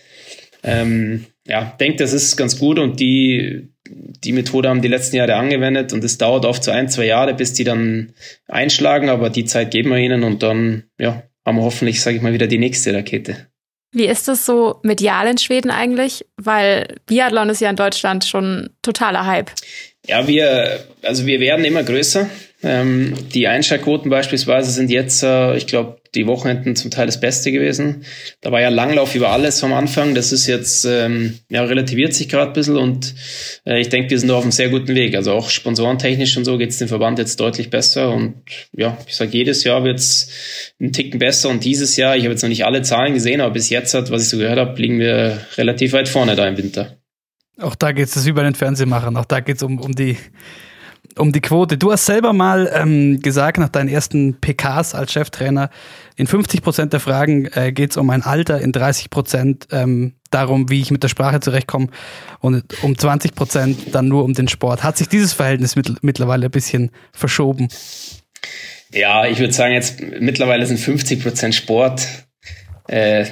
Ähm, ja, denke, das ist ganz gut und die, die Methode haben die letzten Jahre angewendet und es dauert oft so ein, zwei Jahre, bis die dann einschlagen, aber die Zeit geben wir ihnen und dann, ja, haben wir hoffentlich, sage ich mal, wieder die nächste Rakete. Wie ist das so medial in Schweden eigentlich? Weil Biathlon ist ja in Deutschland schon totaler Hype. Ja, wir, also wir werden immer größer. Ähm, die Einschaltquoten beispielsweise sind jetzt, äh, ich glaube, die Wochenenden zum Teil das Beste gewesen. Da war ja Langlauf über alles am Anfang. Das ist jetzt, ähm, ja, relativiert sich gerade ein bisschen und äh, ich denke, wir sind auf einem sehr guten Weg. Also auch sponsorentechnisch und so geht es dem Verband jetzt deutlich besser und ja, ich sage, jedes Jahr wird es einen Ticken besser und dieses Jahr, ich habe jetzt noch nicht alle Zahlen gesehen, aber bis jetzt hat, was ich so gehört habe, liegen wir relativ weit vorne da im Winter. Auch da geht es wie bei den Fernsehmachern, auch da geht es um, um die um die Quote. Du hast selber mal ähm, gesagt, nach deinen ersten PKs als Cheftrainer, in 50 Prozent der Fragen äh, geht es um mein Alter, in 30 Prozent ähm, darum, wie ich mit der Sprache zurechtkomme und um 20 Prozent dann nur um den Sport. Hat sich dieses Verhältnis mit, mittlerweile ein bisschen verschoben? Ja, ich würde sagen, jetzt mittlerweile sind 50 Prozent Sport, äh,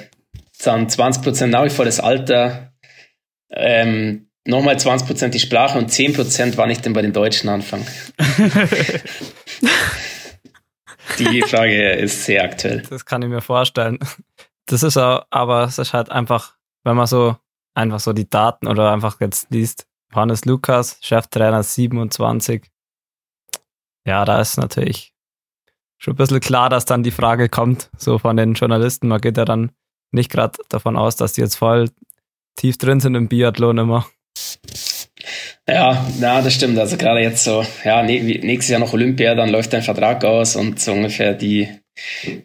dann 20 Prozent nach wie vor das Alter. Ähm, nochmal 20% die Sprache und 10% wann ich denn bei den Deutschen anfange. <laughs> die Frage ist sehr aktuell. Das kann ich mir vorstellen. Das ist aber, es ist halt einfach, wenn man so einfach so die Daten oder einfach jetzt liest, Johannes Lukas, Cheftrainer 27. Ja, da ist natürlich schon ein bisschen klar, dass dann die Frage kommt, so von den Journalisten. Man geht ja dann nicht gerade davon aus, dass die jetzt voll tief drin sind im Biathlon immer. Ja, na, das stimmt. Also gerade jetzt so, ja, nächstes Jahr noch Olympia, dann läuft dein Vertrag aus und so ungefähr die,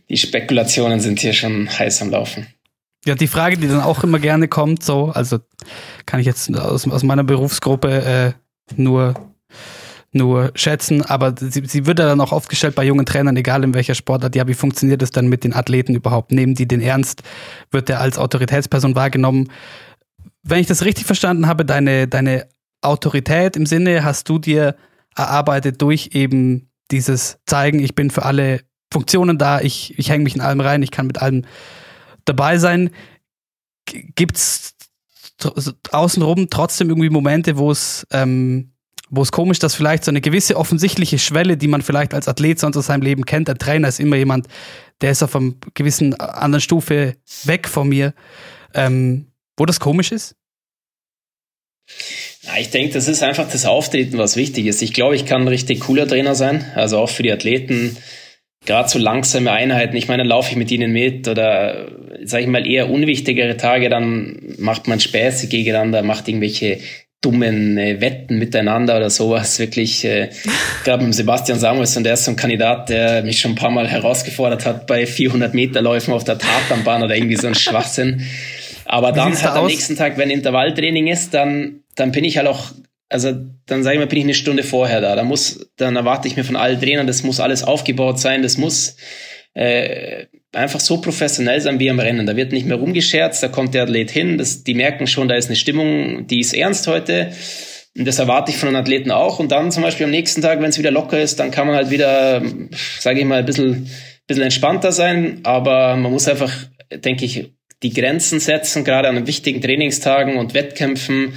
die Spekulationen sind hier schon heiß am Laufen. Ja, die Frage, die dann auch immer gerne kommt, so, also kann ich jetzt aus, aus meiner Berufsgruppe äh, nur, nur schätzen, aber sie, sie wird ja dann auch oft gestellt bei jungen Trainern, egal in welcher Sportart, ja, wie funktioniert es dann mit den Athleten überhaupt? Nehmen die den ernst? Wird der als Autoritätsperson wahrgenommen? wenn ich das richtig verstanden habe, deine, deine Autorität im Sinne hast du dir erarbeitet durch eben dieses Zeigen, ich bin für alle Funktionen da, ich, ich hänge mich in allem rein, ich kann mit allem dabei sein. Gibt es außenrum trotzdem irgendwie Momente, wo es ähm, wo es komisch, dass vielleicht so eine gewisse offensichtliche Schwelle, die man vielleicht als Athlet sonst aus seinem Leben kennt, der Trainer ist immer jemand, der ist auf einer gewissen anderen Stufe weg von mir. Ähm, wo das komisch ist? Ja, ich denke, das ist einfach das Auftreten, was wichtig ist. Ich glaube, ich kann ein richtig cooler Trainer sein. Also auch für die Athleten gerade so langsame Einheiten, ich meine, dann laufe ich mit ihnen mit oder sage ich mal eher unwichtigere Tage, dann macht man Späße gegeneinander, macht irgendwelche dummen äh, Wetten miteinander oder sowas. Wirklich, äh, <laughs> gerade mit Sebastian Samuelsson, der ist so ein Kandidat, der mich schon ein paar Mal herausgefordert hat bei 400 Meter Läufen auf der Tatanbahn oder irgendwie so ein <laughs> Schwachsinn. Aber dann halt am nächsten Tag, wenn Intervalltraining ist, dann, dann bin ich halt auch, also dann sage ich mal, bin ich eine Stunde vorher da. Da muss, dann erwarte ich mir von allen Trainern, das muss alles aufgebaut sein, das muss äh, einfach so professionell sein wie am Rennen. Da wird nicht mehr rumgescherzt, da kommt der Athlet hin, das, die merken schon, da ist eine Stimmung, die ist ernst heute. Und das erwarte ich von den Athleten auch. Und dann zum Beispiel am nächsten Tag, wenn es wieder locker ist, dann kann man halt wieder, sage ich mal, ein bisschen, bisschen entspannter sein. Aber man muss einfach, denke ich, die Grenzen setzen, gerade an wichtigen Trainingstagen und Wettkämpfen.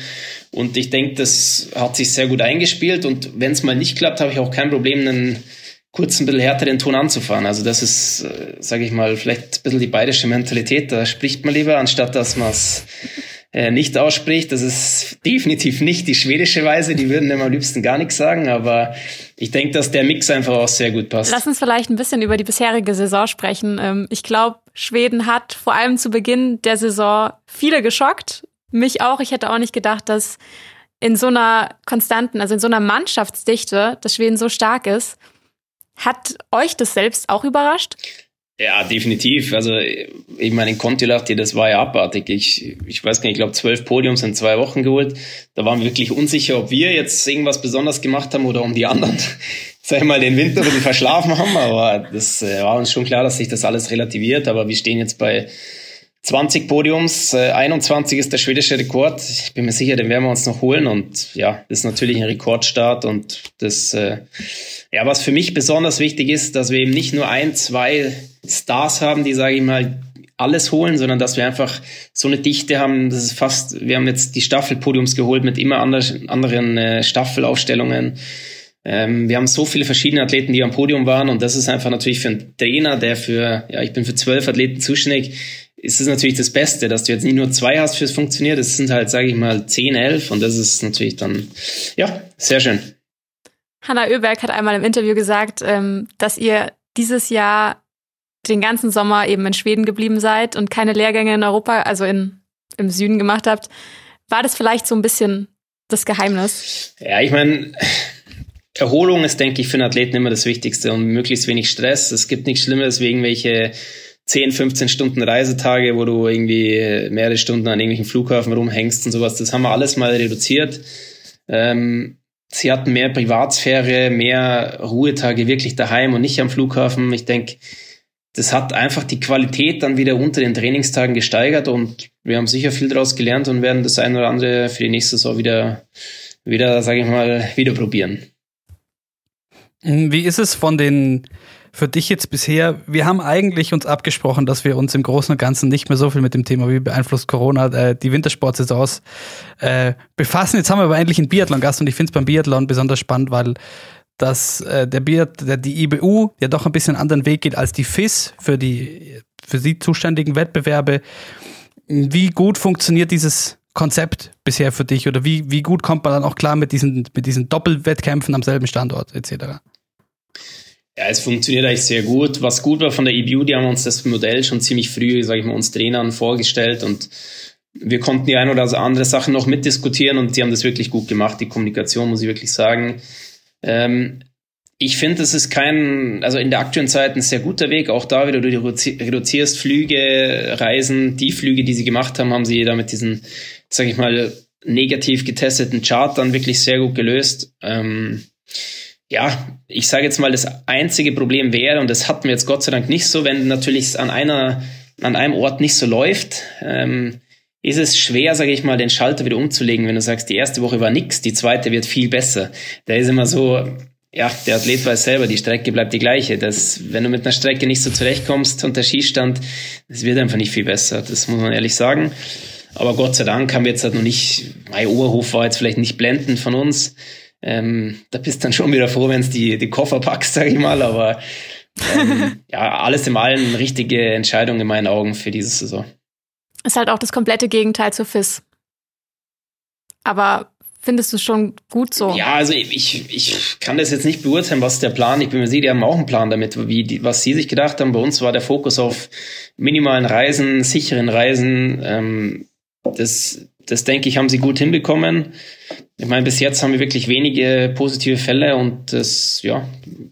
Und ich denke, das hat sich sehr gut eingespielt. Und wenn es mal nicht klappt, habe ich auch kein Problem, einen kurz ein bisschen härter den Ton anzufahren. Also das ist, äh, sage ich mal, vielleicht ein bisschen die bayerische Mentalität. Da spricht man lieber, anstatt dass man es äh, nicht ausspricht. Das ist definitiv nicht die schwedische Weise. Die würden immer am liebsten gar nichts sagen. Aber ich denke, dass der Mix einfach auch sehr gut passt. Lass uns vielleicht ein bisschen über die bisherige Saison sprechen. Ähm, ich glaube, Schweden hat vor allem zu Beginn der Saison viele geschockt. Mich auch. Ich hätte auch nicht gedacht, dass in so einer konstanten, also in so einer Mannschaftsdichte, dass Schweden so stark ist. Hat euch das selbst auch überrascht? Ja, definitiv. Also ich meine, in Kontiolahti, das war ja abartig. Ich, ich weiß gar nicht, ich glaube, zwölf Podiums in zwei Wochen geholt. Da waren wir wirklich unsicher, ob wir jetzt irgendwas besonders gemacht haben oder um die anderen, <laughs> sag ich mal, den Winter ein bisschen verschlafen haben. Aber das äh, war uns schon klar, dass sich das alles relativiert. Aber wir stehen jetzt bei 20 Podiums, äh, 21 ist der schwedische Rekord. Ich bin mir sicher, den werden wir uns noch holen. Und ja, das ist natürlich ein Rekordstart. Und das, äh, ja, was für mich besonders wichtig ist, dass wir eben nicht nur ein, zwei Stars haben, die, sage ich mal, alles holen, sondern dass wir einfach so eine Dichte haben, das ist fast, wir haben jetzt die Staffelpodiums geholt mit immer anderen, anderen äh, Staffelaufstellungen. Ähm, wir haben so viele verschiedene Athleten, die am Podium waren und das ist einfach natürlich für einen Trainer, der für, ja, ich bin für zwölf Athleten zuständig, ist es natürlich das Beste, dass du jetzt nicht nur zwei hast fürs Funktioniert, es sind halt, sage ich mal, zehn, elf und das ist natürlich dann, ja, sehr schön. Hanna Oeberg hat einmal im Interview gesagt, ähm, dass ihr dieses Jahr den ganzen Sommer eben in Schweden geblieben seid und keine Lehrgänge in Europa, also in, im Süden gemacht habt. War das vielleicht so ein bisschen das Geheimnis? Ja, ich meine, Erholung ist, denke ich, für einen Athleten immer das Wichtigste und möglichst wenig Stress. Es gibt nichts Schlimmeres wie irgendwelche 10, 15 Stunden Reisetage, wo du irgendwie mehrere Stunden an irgendwelchen Flughafen rumhängst und sowas. Das haben wir alles mal reduziert. Ähm, sie hatten mehr Privatsphäre, mehr Ruhetage wirklich daheim und nicht am Flughafen. Ich denke, das hat einfach die Qualität dann wieder unter den Trainingstagen gesteigert und wir haben sicher viel daraus gelernt und werden das eine oder andere für die nächste Saison wieder, wieder, sage ich mal, wieder probieren. Wie ist es von den für dich jetzt bisher? Wir haben eigentlich uns abgesprochen, dass wir uns im Großen und Ganzen nicht mehr so viel mit dem Thema, wie beeinflusst Corona äh, die Wintersportsaisons äh, befassen. Jetzt haben wir aber endlich einen Biathlon-Gast und ich finde es beim Biathlon besonders spannend, weil dass äh, der Biat, der, die IBU ja doch ein bisschen anderen Weg geht als die FIS für die für sie zuständigen Wettbewerbe. Wie gut funktioniert dieses Konzept bisher für dich oder wie, wie gut kommt man dann auch klar mit diesen, mit diesen Doppelwettkämpfen am selben Standort etc.? Ja, es funktioniert eigentlich sehr gut. Was gut war von der EBU, die haben uns das Modell schon ziemlich früh, sage ich mal, uns Trainern vorgestellt und wir konnten die ein oder andere Sachen noch mitdiskutieren und die haben das wirklich gut gemacht. Die Kommunikation, muss ich wirklich sagen. Ähm, ich finde, es ist kein, also in der aktuellen Zeit ein sehr guter Weg. Auch da wieder, du reduzierst Flüge, Reisen. Die Flüge, die sie gemacht haben, haben sie da mit diesen, sage ich mal, negativ getesteten Chart dann wirklich sehr gut gelöst. Ähm, ja, ich sage jetzt mal, das einzige Problem wäre, und das hatten wir jetzt Gott sei Dank nicht so, wenn natürlich an einer, an einem Ort nicht so läuft, ähm, ist es schwer, sage ich mal, den Schalter wieder umzulegen, wenn du sagst, die erste Woche war nix, die zweite wird viel besser. Da ist immer so, ja, der Athlet weiß selber, die Strecke bleibt die gleiche. Das, wenn du mit einer Strecke nicht so zurechtkommst und der Skistand, das wird einfach nicht viel besser. Das muss man ehrlich sagen. Aber Gott sei Dank haben wir jetzt halt noch nicht, mein Oberhof war jetzt vielleicht nicht blendend von uns. Ähm, da bist dann schon wieder froh, wenn es die, die Koffer packst, sag ich mal. Aber ähm, <laughs> ja, alles im Allen eine richtige Entscheidung in meinen Augen für diese Saison. Ist halt auch das komplette Gegenteil zu FIS. Aber findest du schon gut so? Ja, also ich, ich kann das jetzt nicht beurteilen, was der Plan. Ich bin mir sicher, die haben auch einen Plan damit, wie die, was sie sich gedacht haben. Bei uns war der Fokus auf minimalen Reisen, sicheren Reisen. Ähm, das, das denke ich, haben sie gut hinbekommen. Ich meine, bis jetzt haben wir wirklich wenige positive Fälle und das, ja,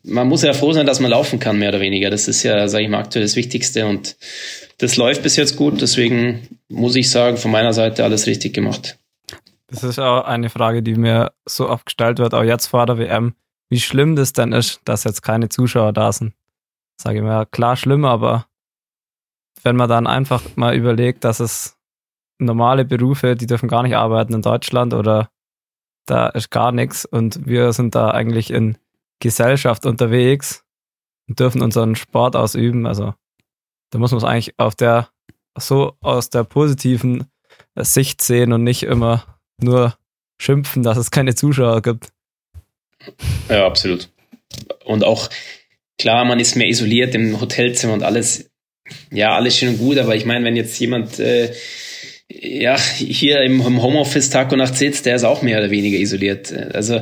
man muss ja froh sein, dass man laufen kann, mehr oder weniger. Das ist ja, sage ich mal, aktuell das Wichtigste und das läuft bis jetzt gut. Deswegen muss ich sagen, von meiner Seite alles richtig gemacht. Das ist auch eine Frage, die mir so oft gestellt wird, auch jetzt vor der WM, wie schlimm das denn ist, dass jetzt keine Zuschauer da sind. Sage ich mir, klar schlimm, aber wenn man dann einfach mal überlegt, dass es normale Berufe, die dürfen gar nicht arbeiten in Deutschland oder da ist gar nichts und wir sind da eigentlich in Gesellschaft unterwegs und dürfen unseren Sport ausüben. Also da muss man es eigentlich auf der so aus der positiven Sicht sehen und nicht immer nur schimpfen, dass es keine Zuschauer gibt. Ja, absolut. Und auch klar, man ist mehr isoliert im Hotelzimmer und alles, ja, alles schön und gut, aber ich meine, wenn jetzt jemand äh, ja, hier im, Homeoffice Tag und Nacht sitzt, der ist auch mehr oder weniger isoliert. Also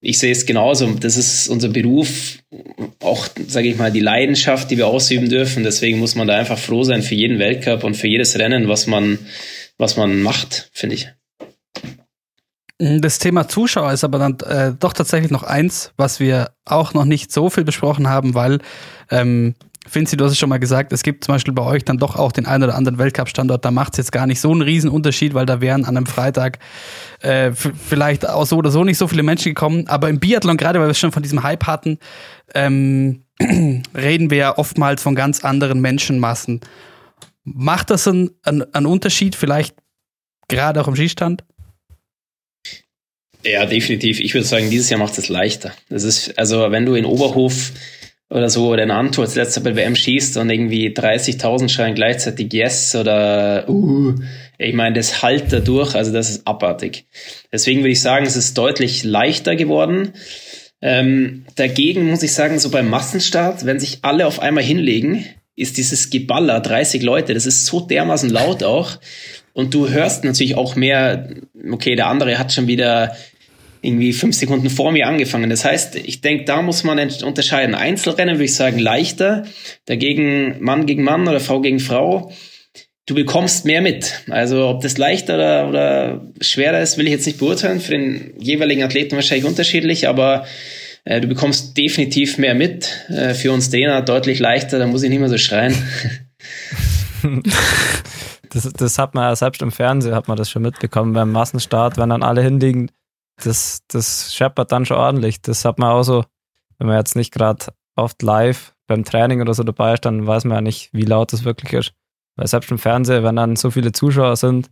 ich sehe es genauso. Das ist unser Beruf, auch, sage ich mal, die Leidenschaft, die wir ausüben dürfen. Deswegen muss man da einfach froh sein für jeden Weltcup und für jedes Rennen, was man, was man macht, finde ich. Das Thema Zuschauer ist aber dann äh, doch tatsächlich noch eins, was wir auch noch nicht so viel besprochen haben, weil ähm, Finzi, du hast es schon mal gesagt, es gibt zum Beispiel bei euch dann doch auch den einen oder anderen Weltcup-Standort, da macht es jetzt gar nicht so einen riesen Unterschied, weil da wären an einem Freitag äh, vielleicht auch so oder so nicht so viele Menschen gekommen. Aber im Biathlon, gerade weil wir schon von diesem Hype hatten, ähm, <clears throat> reden wir ja oftmals von ganz anderen Menschenmassen. Macht das einen, einen Unterschied vielleicht gerade auch im Skistand? Ja, definitiv. Ich würde sagen, dieses Jahr macht es leichter. Das ist, also wenn du in Oberhof oder so oder in Antwort als letzter bei WM schießt und irgendwie 30.000 schreien gleichzeitig Yes oder uh, ich meine, das halt da durch, also das ist abartig. Deswegen würde ich sagen, es ist deutlich leichter geworden. Ähm, dagegen muss ich sagen, so beim Massenstart, wenn sich alle auf einmal hinlegen, ist dieses Geballer, 30 Leute, das ist so dermaßen laut auch. Und du hörst natürlich auch mehr, okay, der andere hat schon wieder irgendwie fünf Sekunden vor mir angefangen. Das heißt, ich denke, da muss man unterscheiden. Einzelrennen würde ich sagen leichter, dagegen Mann gegen Mann oder Frau gegen Frau. Du bekommst mehr mit. Also ob das leichter oder, oder schwerer ist, will ich jetzt nicht beurteilen. Für den jeweiligen Athleten wahrscheinlich unterschiedlich, aber äh, du bekommst definitiv mehr mit. Äh, für uns Trainer deutlich leichter, da muss ich nicht mehr so schreien. <laughs> das, das hat man ja selbst im Fernsehen, hat man das schon mitbekommen beim Massenstart, wenn dann alle hinliegen das, das scheppert dann schon ordentlich. Das hat man auch so, wenn man jetzt nicht gerade oft live beim Training oder so dabei ist, dann weiß man ja nicht, wie laut das wirklich ist. Weil selbst im Fernsehen, wenn dann so viele Zuschauer sind,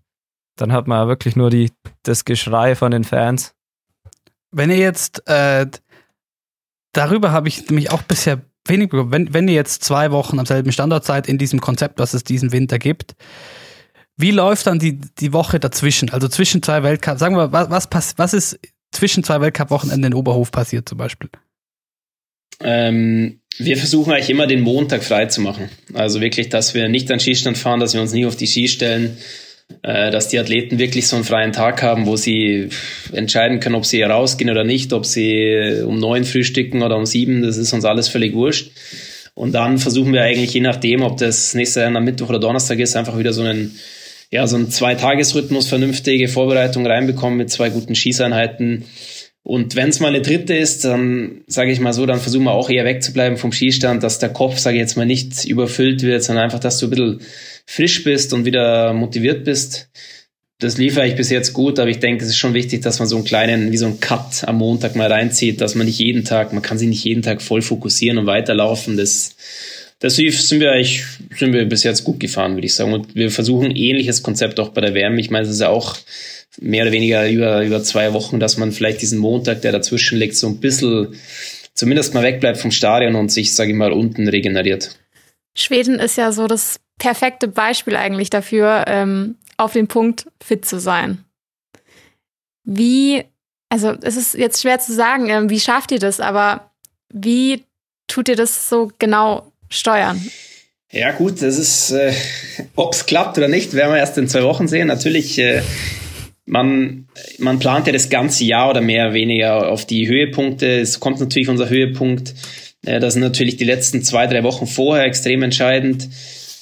dann hat man ja wirklich nur die, das Geschrei von den Fans. Wenn ihr jetzt, äh, darüber habe ich nämlich auch bisher wenig bekommen, wenn, wenn ihr jetzt zwei Wochen am selben Standort seid in diesem Konzept, was es diesen Winter gibt, wie läuft dann die, die Woche dazwischen? Also zwischen zwei Weltcup, sagen wir, was, was, was ist zwischen zwei Weltcup-Wochenenden in Oberhof passiert zum Beispiel? Ähm, wir versuchen eigentlich immer den Montag frei zu machen. Also wirklich, dass wir nicht an Skistand fahren, dass wir uns nie auf die Ski stellen, äh, dass die Athleten wirklich so einen freien Tag haben, wo sie entscheiden können, ob sie rausgehen oder nicht, ob sie um neun frühstücken oder um sieben, das ist uns alles völlig wurscht. Und dann versuchen wir eigentlich, je nachdem, ob das nächste Jahr am Mittwoch oder Donnerstag ist, einfach wieder so einen ja, so ein Zweitagesrhythmus, vernünftige Vorbereitung reinbekommen mit zwei guten Schießeinheiten. Und wenn es mal eine dritte ist, dann sage ich mal so, dann versuchen wir auch eher wegzubleiben vom Skistand, dass der Kopf, sage ich jetzt mal, nicht überfüllt wird, sondern einfach, dass du ein bisschen frisch bist und wieder motiviert bist. Das liefere ich bis jetzt gut, aber ich denke, es ist schon wichtig, dass man so einen kleinen, wie so einen Cut am Montag mal reinzieht, dass man nicht jeden Tag, man kann sich nicht jeden Tag voll fokussieren und weiterlaufen. Das das sind wir eigentlich, sind wir bis jetzt gut gefahren, würde ich sagen. Und wir versuchen ähnliches Konzept auch bei der WM. Ich meine, es ist ja auch mehr oder weniger über, über zwei Wochen, dass man vielleicht diesen Montag, der dazwischen liegt, so ein bisschen zumindest mal wegbleibt vom Stadion und sich, sage ich mal, unten regeneriert. Schweden ist ja so das perfekte Beispiel eigentlich dafür, ähm, auf den Punkt fit zu sein. Wie, also es ist jetzt schwer zu sagen, ähm, wie schafft ihr das, aber wie tut ihr das so genau steuern? Ja gut, das ist, äh, ob es klappt oder nicht, werden wir erst in zwei Wochen sehen. Natürlich, äh, man, man plant ja das ganze Jahr oder mehr oder weniger auf die Höhepunkte. Es kommt natürlich unser Höhepunkt. Äh, das sind natürlich die letzten zwei, drei Wochen vorher extrem entscheidend.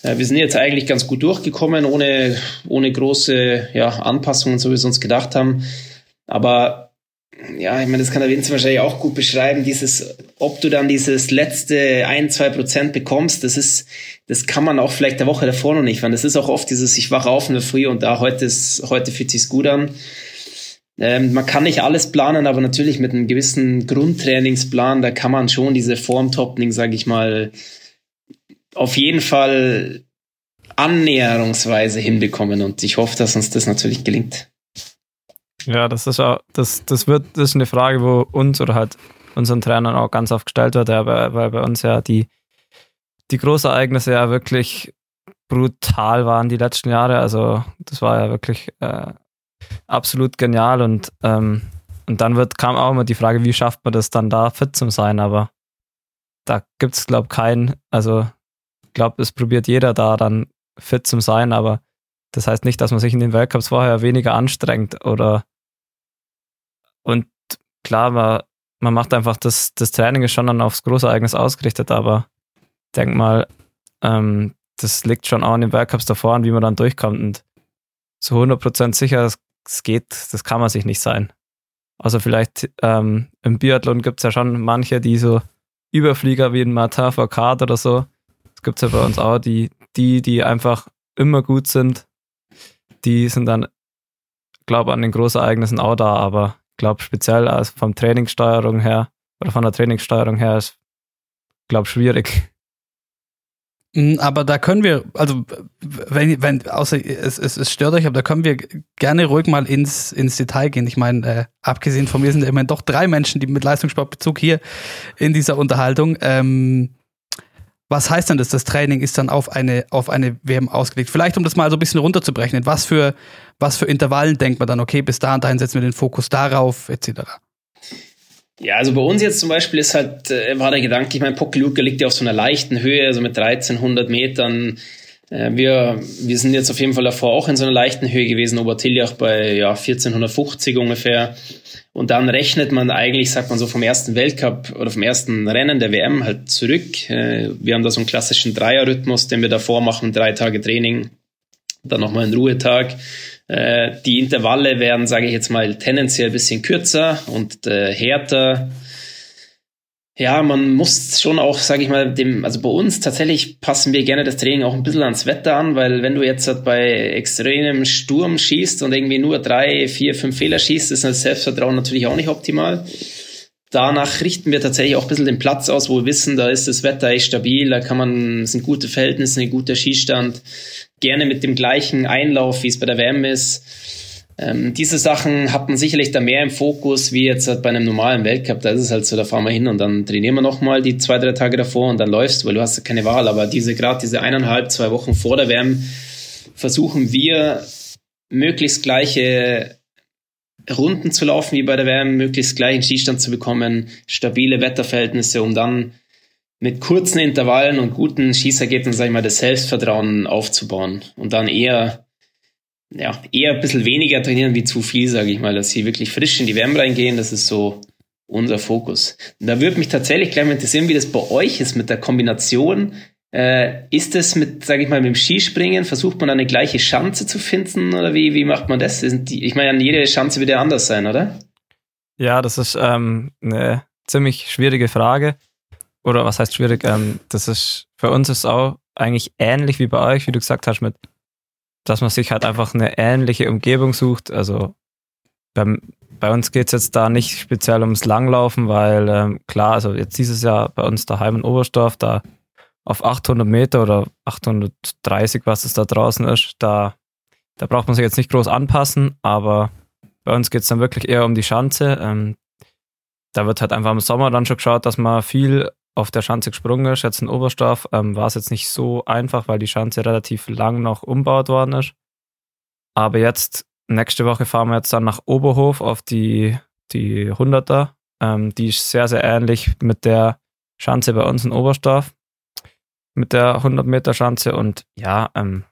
Äh, wir sind jetzt eigentlich ganz gut durchgekommen, ohne, ohne große ja, Anpassungen, so wie wir es uns gedacht haben. Aber ja, ich meine, das kann der Vince wahrscheinlich auch gut beschreiben, dieses, ob du dann dieses letzte ein, zwei Prozent bekommst, das ist, das kann man auch vielleicht der Woche davor noch nicht, weil das ist auch oft dieses, ich wache auf in der Früh und da heute ist, heute fühlt sich's gut an. Ähm, man kann nicht alles planen, aber natürlich mit einem gewissen Grundtrainingsplan, da kann man schon diese Formtopping, sage ich mal, auf jeden Fall annäherungsweise hinbekommen und ich hoffe, dass uns das natürlich gelingt. Ja, das ist auch, das, das wird, das ist eine Frage, wo uns oder halt unseren Trainern auch ganz oft gestellt wird, ja, weil bei uns ja die, die Großereignisse ja wirklich brutal waren die letzten Jahre. Also das war ja wirklich äh, absolut genial und, ähm, und dann wird, kam auch immer die Frage, wie schafft man das dann da fit zu sein, aber da gibt es, glaube ich, keinen, also ich glaube, es probiert jeder da dann fit zu sein, aber das heißt nicht, dass man sich in den Weltcups vorher weniger anstrengt oder und klar, man, man macht einfach das, das Training ist schon dann aufs Großereignis ausgerichtet, aber denk mal, ähm, das liegt schon auch an den Weltcups davor an, wie man dann durchkommt. Und zu 100% sicher, es geht, das kann man sich nicht sein. Also vielleicht ähm, im Biathlon gibt es ja schon manche, die so Überflieger wie ein Martin Foucault oder so. Das gibt es ja bei uns auch, die, die, die einfach immer gut sind, die sind dann, glaube an den Großereignissen auch da, aber glaube speziell also vom Trainingssteuerung her oder von der Trainingssteuerung her ist, glaube schwierig. Mm, aber da können wir, also wenn, wenn außer es, es, es stört euch, aber da können wir gerne ruhig mal ins, ins Detail gehen. Ich meine, äh, abgesehen von mir sind immerhin doch drei Menschen, die mit Leistungssportbezug hier in dieser Unterhaltung. Ähm, was heißt denn das? Das Training ist dann auf eine, auf eine WM ausgelegt. Vielleicht, um das mal so ein bisschen runterzubrechen. Was für, was für Intervallen denkt man dann, okay, bis da und dahin setzen wir den Fokus darauf, etc. Ja, also bei uns jetzt zum Beispiel ist halt, äh, war der Gedanke, ich meine, Pokeljuka liegt ja auf so einer leichten Höhe, also mit 1300 Metern. Äh, wir, wir sind jetzt auf jeden Fall davor auch in so einer leichten Höhe gewesen, Obertiljach bei ja, 1450 ungefähr. Und dann rechnet man eigentlich, sagt man so, vom ersten Weltcup oder vom ersten Rennen der WM halt zurück. Äh, wir haben da so einen klassischen Dreierrhythmus, den wir davor machen, drei Tage Training, dann nochmal einen Ruhetag. Äh, die Intervalle werden, sage ich jetzt mal, tendenziell ein bisschen kürzer und äh, härter ja, man muss schon auch, sage ich mal, dem, also bei uns tatsächlich passen wir gerne das Training auch ein bisschen ans Wetter an, weil wenn du jetzt halt bei extremem Sturm schießt und irgendwie nur drei, vier, fünf Fehler schießt, ist das Selbstvertrauen natürlich auch nicht optimal. Danach richten wir tatsächlich auch ein bisschen den Platz aus, wo wir wissen, da ist das Wetter echt stabil, da kann man, sind gute Verhältnisse, ein guter Schießstand, gerne mit dem gleichen Einlauf, wie es bei der WM ist ähm, diese Sachen hat man sicherlich da mehr im Fokus, wie jetzt halt bei einem normalen Weltcup. Da ist es halt so, da fahren wir hin und dann trainieren wir nochmal die zwei, drei Tage davor und dann läufst du, weil du hast ja keine Wahl. Aber diese, gerade diese eineinhalb, zwei Wochen vor der WM versuchen wir möglichst gleiche Runden zu laufen wie bei der WM, möglichst gleichen Skistand zu bekommen, stabile Wetterverhältnisse, um dann mit kurzen Intervallen und guten Schießergebnissen, sag ich mal, das Selbstvertrauen aufzubauen und dann eher ja, eher ein bisschen weniger trainieren wie zu viel, sage ich mal, dass sie wirklich frisch in die Wärme reingehen. Das ist so unser Fokus. Da würde mich tatsächlich gleich mal interessieren, wie das bei euch ist mit der Kombination. Äh, ist es mit, sage ich mal, mit dem Skispringen, versucht man eine gleiche Schanze zu finden oder wie, wie macht man das? Die, ich meine, jede Schanze wird ja anders sein, oder? Ja, das ist ähm, eine ziemlich schwierige Frage. Oder was heißt schwierig? Ähm, das ist für uns ist auch eigentlich ähnlich wie bei euch, wie du gesagt hast, mit dass man sich halt einfach eine ähnliche Umgebung sucht. Also beim, bei uns geht es jetzt da nicht speziell ums Langlaufen, weil ähm, klar, also jetzt dieses Jahr bei uns daheim in Oberstdorf, da auf 800 Meter oder 830, was es da draußen ist, da, da braucht man sich jetzt nicht groß anpassen, aber bei uns geht es dann wirklich eher um die Schanze. Ähm, da wird halt einfach im Sommer dann schon geschaut, dass man viel auf der Schanze gesprungen ist. Jetzt in Oberstdorf ähm, war es jetzt nicht so einfach, weil die Schanze relativ lang noch umbaut worden ist. Aber jetzt, nächste Woche fahren wir jetzt dann nach Oberhof auf die, die 100er. Ähm, die ist sehr, sehr ähnlich mit der Schanze bei uns in Oberstdorf. Mit der 100 Meter Schanze. Und ja, ähm,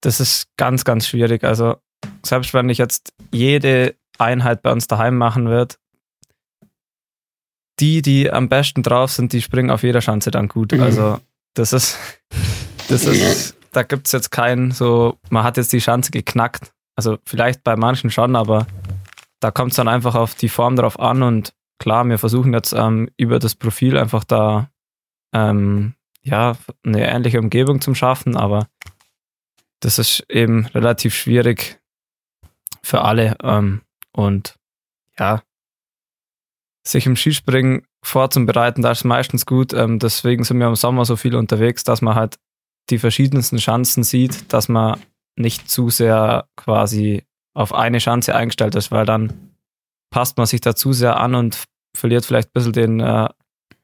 das ist ganz, ganz schwierig. Also selbst wenn ich jetzt jede Einheit bei uns daheim machen würde, die, die am besten drauf sind, die springen auf jeder Schanze dann gut. Mhm. Also das ist, das ist, da gibt es jetzt keinen so, man hat jetzt die Schanze geknackt. Also vielleicht bei manchen schon, aber da kommt es dann einfach auf die Form drauf an und klar, wir versuchen jetzt ähm, über das Profil einfach da ähm, ja eine ähnliche Umgebung zu schaffen, aber das ist eben relativ schwierig für alle ähm, und ja, sich im Skispringen vorzubereiten, da ist meistens gut. Ähm, deswegen sind wir im Sommer so viel unterwegs, dass man halt die verschiedensten Chancen sieht, dass man nicht zu sehr quasi auf eine Chance eingestellt ist, weil dann passt man sich da zu sehr an und verliert vielleicht ein bisschen den äh,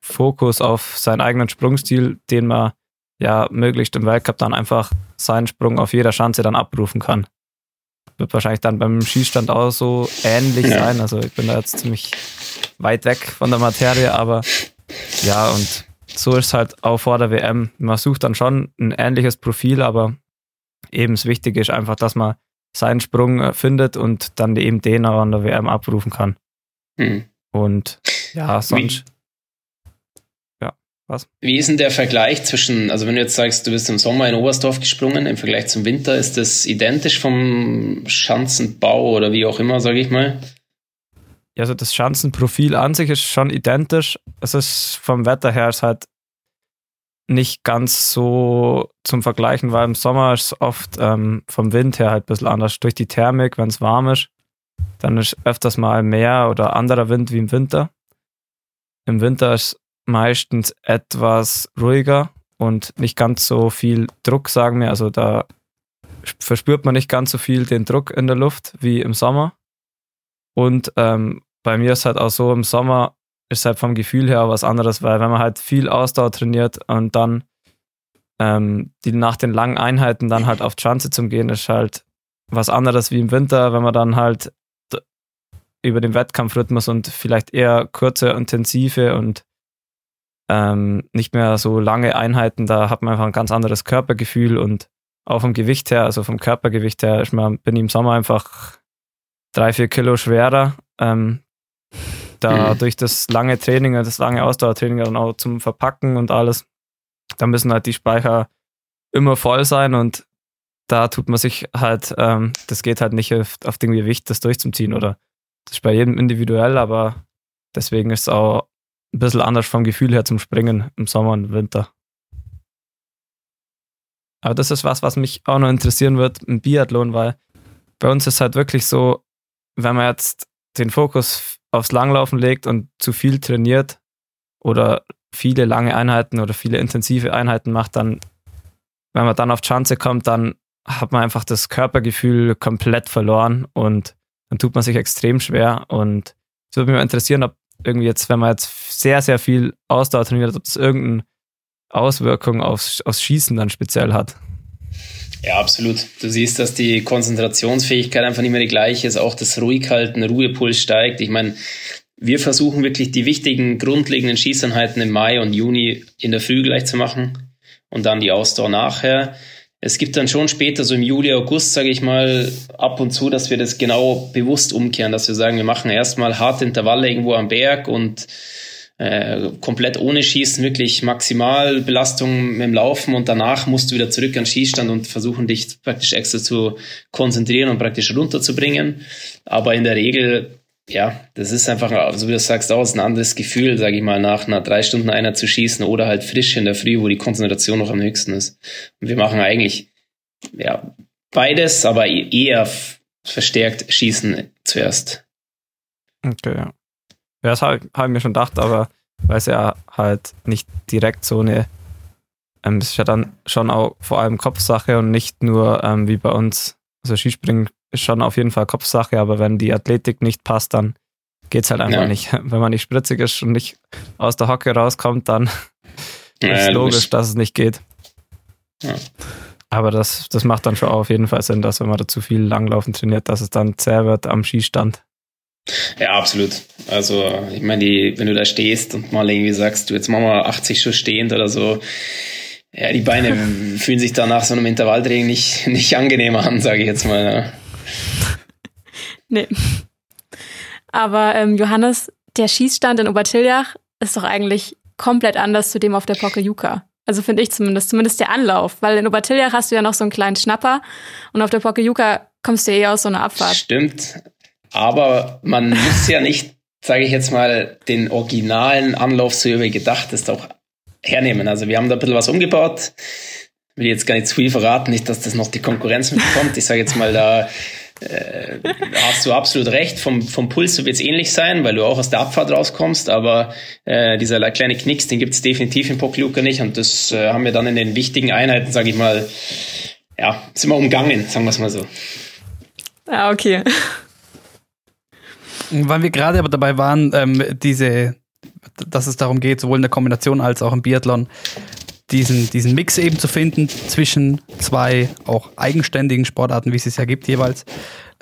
Fokus auf seinen eigenen Sprungstil, den man ja möglichst im Weltcup dann einfach seinen Sprung auf jeder Chance dann abrufen kann. Wird wahrscheinlich dann beim Schießstand auch so ähnlich ja. sein. Also ich bin da jetzt ziemlich weit weg von der Materie, aber ja, und so ist es halt auch vor der WM. Man sucht dann schon ein ähnliches Profil, aber eben das Wichtige ist einfach, dass man seinen Sprung äh, findet und dann eben den auch an der WM abrufen kann. Mhm. Und ja, sonst. Was? Wie ist denn der Vergleich zwischen, also wenn du jetzt sagst, du bist im Sommer in Oberstdorf gesprungen, im Vergleich zum Winter, ist das identisch vom Schanzenbau oder wie auch immer, sage ich mal? Ja, also das Schanzenprofil an sich ist schon identisch. Es ist vom Wetter her ist halt nicht ganz so zum Vergleichen, weil im Sommer ist es oft ähm, vom Wind her halt ein bisschen anders. Durch die Thermik, wenn es warm ist, dann ist öfters mal mehr oder anderer Wind wie im Winter. Im Winter ist meistens etwas ruhiger und nicht ganz so viel Druck, sagen wir. Also da verspürt man nicht ganz so viel den Druck in der Luft wie im Sommer. Und ähm, bei mir ist halt auch so, im Sommer ist halt vom Gefühl her was anderes, weil wenn man halt viel Ausdauer trainiert und dann ähm, die nach den langen Einheiten dann halt auf Schanze zum Gehen, ist halt was anderes wie im Winter, wenn man dann halt über den Wettkampfrhythmus und vielleicht eher kurze, intensive und ähm, nicht mehr so lange Einheiten, da hat man einfach ein ganz anderes Körpergefühl und auch vom Gewicht her, also vom Körpergewicht her, ich mein, bin ich im Sommer einfach drei, vier Kilo schwerer. Ähm, da mhm. durch das lange Training, das lange Ausdauertraining dann auch zum Verpacken und alles, da müssen halt die Speicher immer voll sein und da tut man sich halt, ähm, das geht halt nicht auf, auf dem Gewicht, das durchzuziehen oder das ist bei jedem individuell, aber deswegen ist es auch ein bisschen anders vom Gefühl her zum Springen im Sommer und Winter. Aber das ist was, was mich auch noch interessieren wird im Biathlon, weil bei uns ist halt wirklich so, wenn man jetzt den Fokus aufs Langlaufen legt und zu viel trainiert oder viele lange Einheiten oder viele intensive Einheiten macht, dann, wenn man dann auf Chance kommt, dann hat man einfach das Körpergefühl komplett verloren und dann tut man sich extrem schwer. Und es würde mich mal interessieren, ob irgendwie jetzt, wenn man jetzt sehr, sehr viel Ausdauer trainiert, ob es irgendeine Auswirkung aufs, aufs Schießen dann speziell hat. Ja, absolut. Du siehst, dass die Konzentrationsfähigkeit einfach nicht mehr die gleiche ist, auch das Ruhighalten, Ruhepuls steigt. Ich meine, wir versuchen wirklich die wichtigen grundlegenden Schießeinheiten im Mai und Juni in der Früh gleich zu machen und dann die Ausdauer nachher. Es gibt dann schon später, so im Juli, August, sage ich mal, ab und zu, dass wir das genau bewusst umkehren, dass wir sagen, wir machen erstmal harte Intervalle irgendwo am Berg und äh, komplett ohne Schießen, wirklich Maximalbelastung mit dem Laufen und danach musst du wieder zurück an den Schießstand und versuchen dich praktisch extra zu konzentrieren und praktisch runterzubringen. Aber in der Regel, ja, das ist einfach, so wie du sagst, auch ein anderes Gefühl, sage ich mal, nach einer drei Stunden einer zu schießen oder halt frisch in der Früh, wo die Konzentration noch am höchsten ist. Und wir machen eigentlich, ja, beides, aber e-, eher verstärkt Schießen zuerst. Okay, ja. Ja, das habe hab ich mir schon gedacht, aber weil es ja halt nicht direkt so eine, ähm, ist ja dann schon auch vor allem Kopfsache und nicht nur ähm, wie bei uns. Also Skispringen ist schon auf jeden Fall Kopfsache, aber wenn die Athletik nicht passt, dann geht es halt einfach ja. nicht. <laughs> Wenn man nicht spritzig ist und nicht aus der Hocke rauskommt, dann ja, ist logisch, dass es nicht geht. Ja. Aber das, das macht dann schon auf jeden Fall Sinn, dass wenn man da zu viel Langlaufen trainiert, dass es dann zäh wird am Skistand. Ja, absolut. Also, ich meine, die, wenn du da stehst und mal irgendwie sagst, du jetzt machen wir 80 Schuss stehend oder so, ja, die Beine <laughs> fühlen sich da nach so einem Intervalltraining nicht, nicht angenehmer an, sage ich jetzt mal. Ja. <laughs> Nee. Aber ähm, Johannes, der Schießstand in Obertiljach ist doch eigentlich komplett anders zu dem auf der Pokljuka. Also finde ich zumindest, zumindest der Anlauf. Weil in Obertiljach hast du ja noch so einen kleinen Schnapper und auf der Pokljuka kommst du eh aus so einer Abfahrt. Stimmt. Aber man muss ja nicht, sage ich jetzt mal, den originalen Anlauf, so wie gedacht ist, auch hernehmen. Also wir haben da ein bisschen was umgebaut. Will jetzt gar nicht zu viel verraten, nicht, dass das noch die Konkurrenz mitbekommt. Ich sage jetzt mal, da äh, hast du absolut recht. Vom, vom Puls wird es ähnlich sein, weil du auch aus der Abfahrt rauskommst, aber äh, dieser kleine Knicks, den gibt es definitiv im Pokljuka nicht und das äh, haben wir dann in den wichtigen Einheiten, sage ich mal, ja, sind wir umgangen, sagen wir es mal so. Ja, ah, okay. Weil wir gerade aber dabei waren, ähm, diese, dass es darum geht, sowohl in der Kombination als auch im Biathlon, diesen, diesen Mix eben zu finden zwischen zwei auch eigenständigen Sportarten, wie es es ja gibt jeweils.